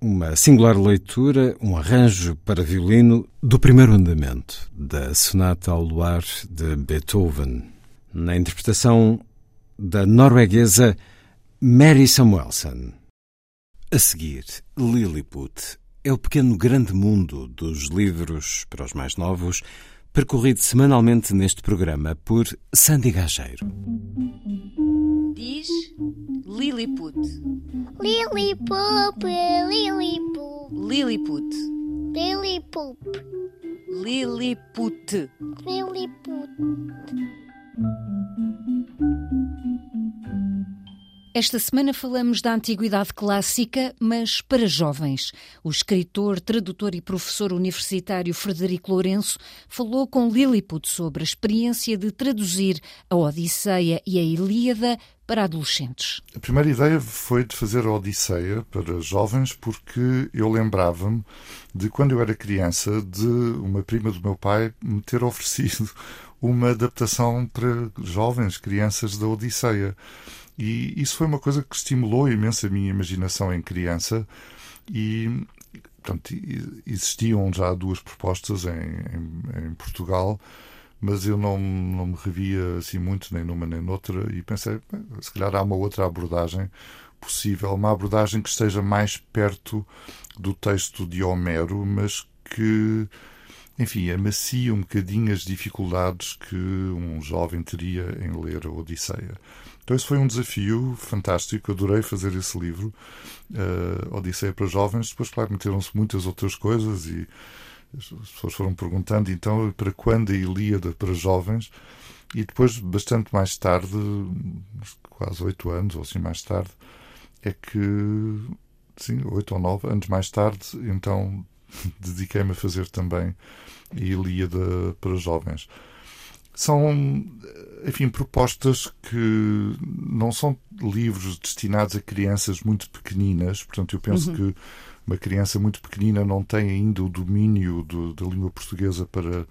Uma singular leitura, um arranjo para violino do primeiro andamento da Sonata ao Luar de Beethoven, na interpretação da norueguesa Mary Samuelson. A seguir, Lilliput é o pequeno grande mundo dos livros para os mais novos, percorrido semanalmente neste programa por Sandy Gageiro. Diz Lilliput. Lilliput, Lilliput. Lilliput. Lilliput. Lilliput. Lilliput. Esta semana falamos da antiguidade clássica, mas para jovens. O escritor, tradutor e professor universitário Frederico Lourenço falou com Lilliput sobre a experiência de traduzir a Odisseia e a Ilíada para adolescentes. A primeira ideia foi de fazer a Odisseia para jovens, porque eu lembrava-me de quando eu era criança de uma prima do meu pai me ter oferecido uma adaptação para jovens, crianças da Odisseia. E isso foi uma coisa que estimulou imenso a minha imaginação em criança e portanto, existiam já duas propostas em, em, em, Portugal, mas eu não, não me revia assim muito nem numa nem noutra e pensei, bem, se calhar há uma outra abordagem possível, uma abordagem que esteja mais perto do texto de Homero, mas que enfim, amacia um bocadinho as dificuldades que um jovem teria em ler a Odisseia. Então, esse foi um desafio fantástico. Adorei fazer esse livro, uh, Odisseia para Jovens. Depois, claro, meteram-se muitas outras coisas e as pessoas foram perguntando então para quando a Ilíada para jovens. E depois, bastante mais tarde, quase oito anos ou assim mais tarde, é que, sim, oito ou nove anos mais tarde, então dediquei-me a fazer também a Ilíada para jovens são, enfim, propostas que não são livros destinados a crianças muito pequeninas. Portanto, eu penso uhum. que uma criança muito pequenina não tem ainda o domínio do, da língua portuguesa para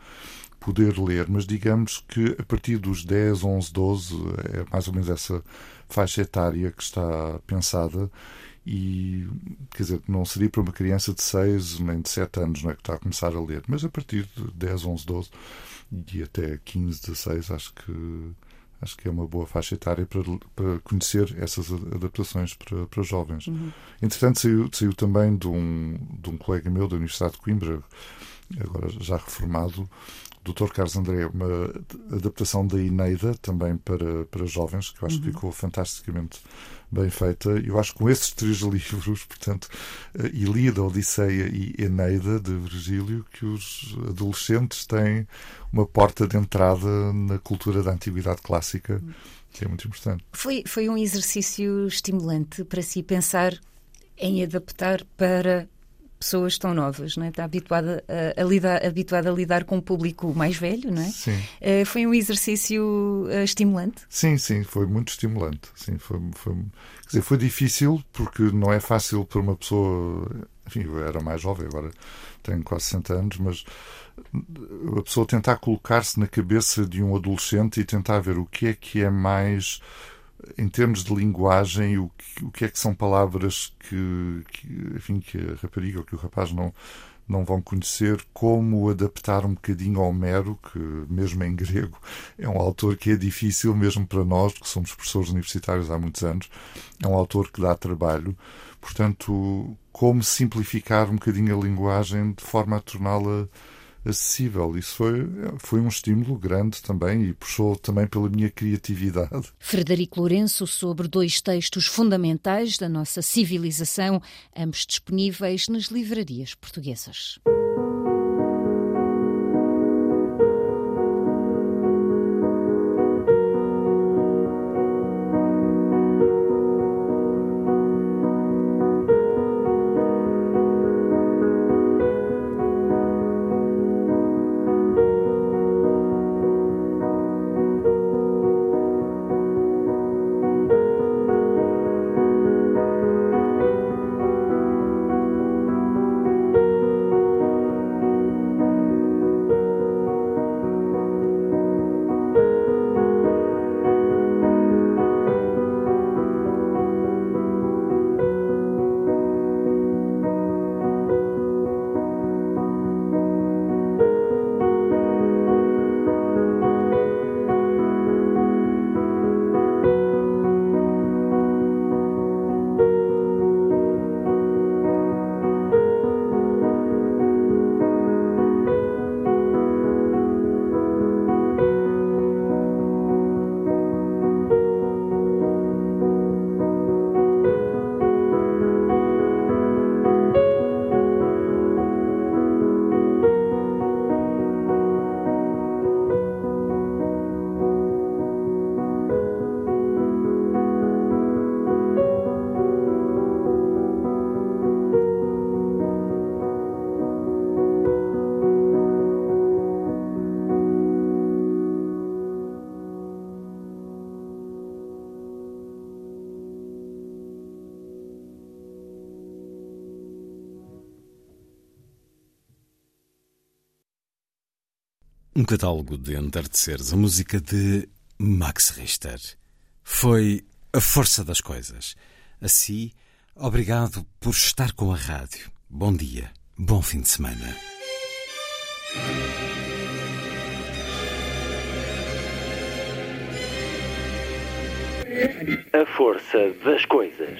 poder ler, mas digamos que a partir dos 10, 11, 12, é mais ou menos essa faixa etária que está pensada e quer dizer, não seria para uma criança de 6 nem de 7 anos não é, que está a começar a ler, mas a partir de 10, 11, 12 e até 15, 16, acho que acho que é uma boa faixa etária para, para conhecer essas adaptações para, para jovens. Uhum. Entretanto, saiu, saiu também de um, de um colega meu da Universidade de Coimbra, agora já reformado, Dr. Carlos André, uma adaptação da Ineida também para, para jovens, que eu acho uhum. que ficou fantasticamente bem feita. Eu acho que com esses três livros, portanto, Ilíada, Odisseia e Eneida, de Virgílio, que os adolescentes têm uma porta de entrada na cultura da antiguidade clássica, que é muito importante. Foi, foi um exercício estimulante para si pensar em adaptar para pessoas tão novas, não é? está habituada a, a, lidar, habituada a lidar com um público mais velho, não é? Sim. Uh, foi um exercício uh, estimulante? Sim, sim, foi muito estimulante. Sim, foi, foi, quer dizer, foi difícil porque não é fácil para uma pessoa. Enfim, eu era mais jovem, agora tenho quase 60 anos, mas a pessoa tentar colocar-se na cabeça de um adolescente e tentar ver o que é que é mais em termos de linguagem, o que, o que é que são palavras que, que, enfim, que a rapariga ou que o rapaz não, não vão conhecer, como adaptar um bocadinho ao Homero, que mesmo em grego é um autor que é difícil, mesmo para nós, que somos professores universitários há muitos anos, é um autor que dá trabalho. Portanto, como simplificar um bocadinho a linguagem de forma a torná-la acessível. Isso foi, foi um estímulo grande também e puxou também pela minha criatividade. Frederico Lourenço sobre dois textos fundamentais da nossa civilização, ambos disponíveis nas livrarias portuguesas. Catálogo de entardeceres, a música de Max Richter. Foi a força das coisas. Assim, obrigado por estar com a rádio. Bom dia, bom fim de semana. A força das coisas.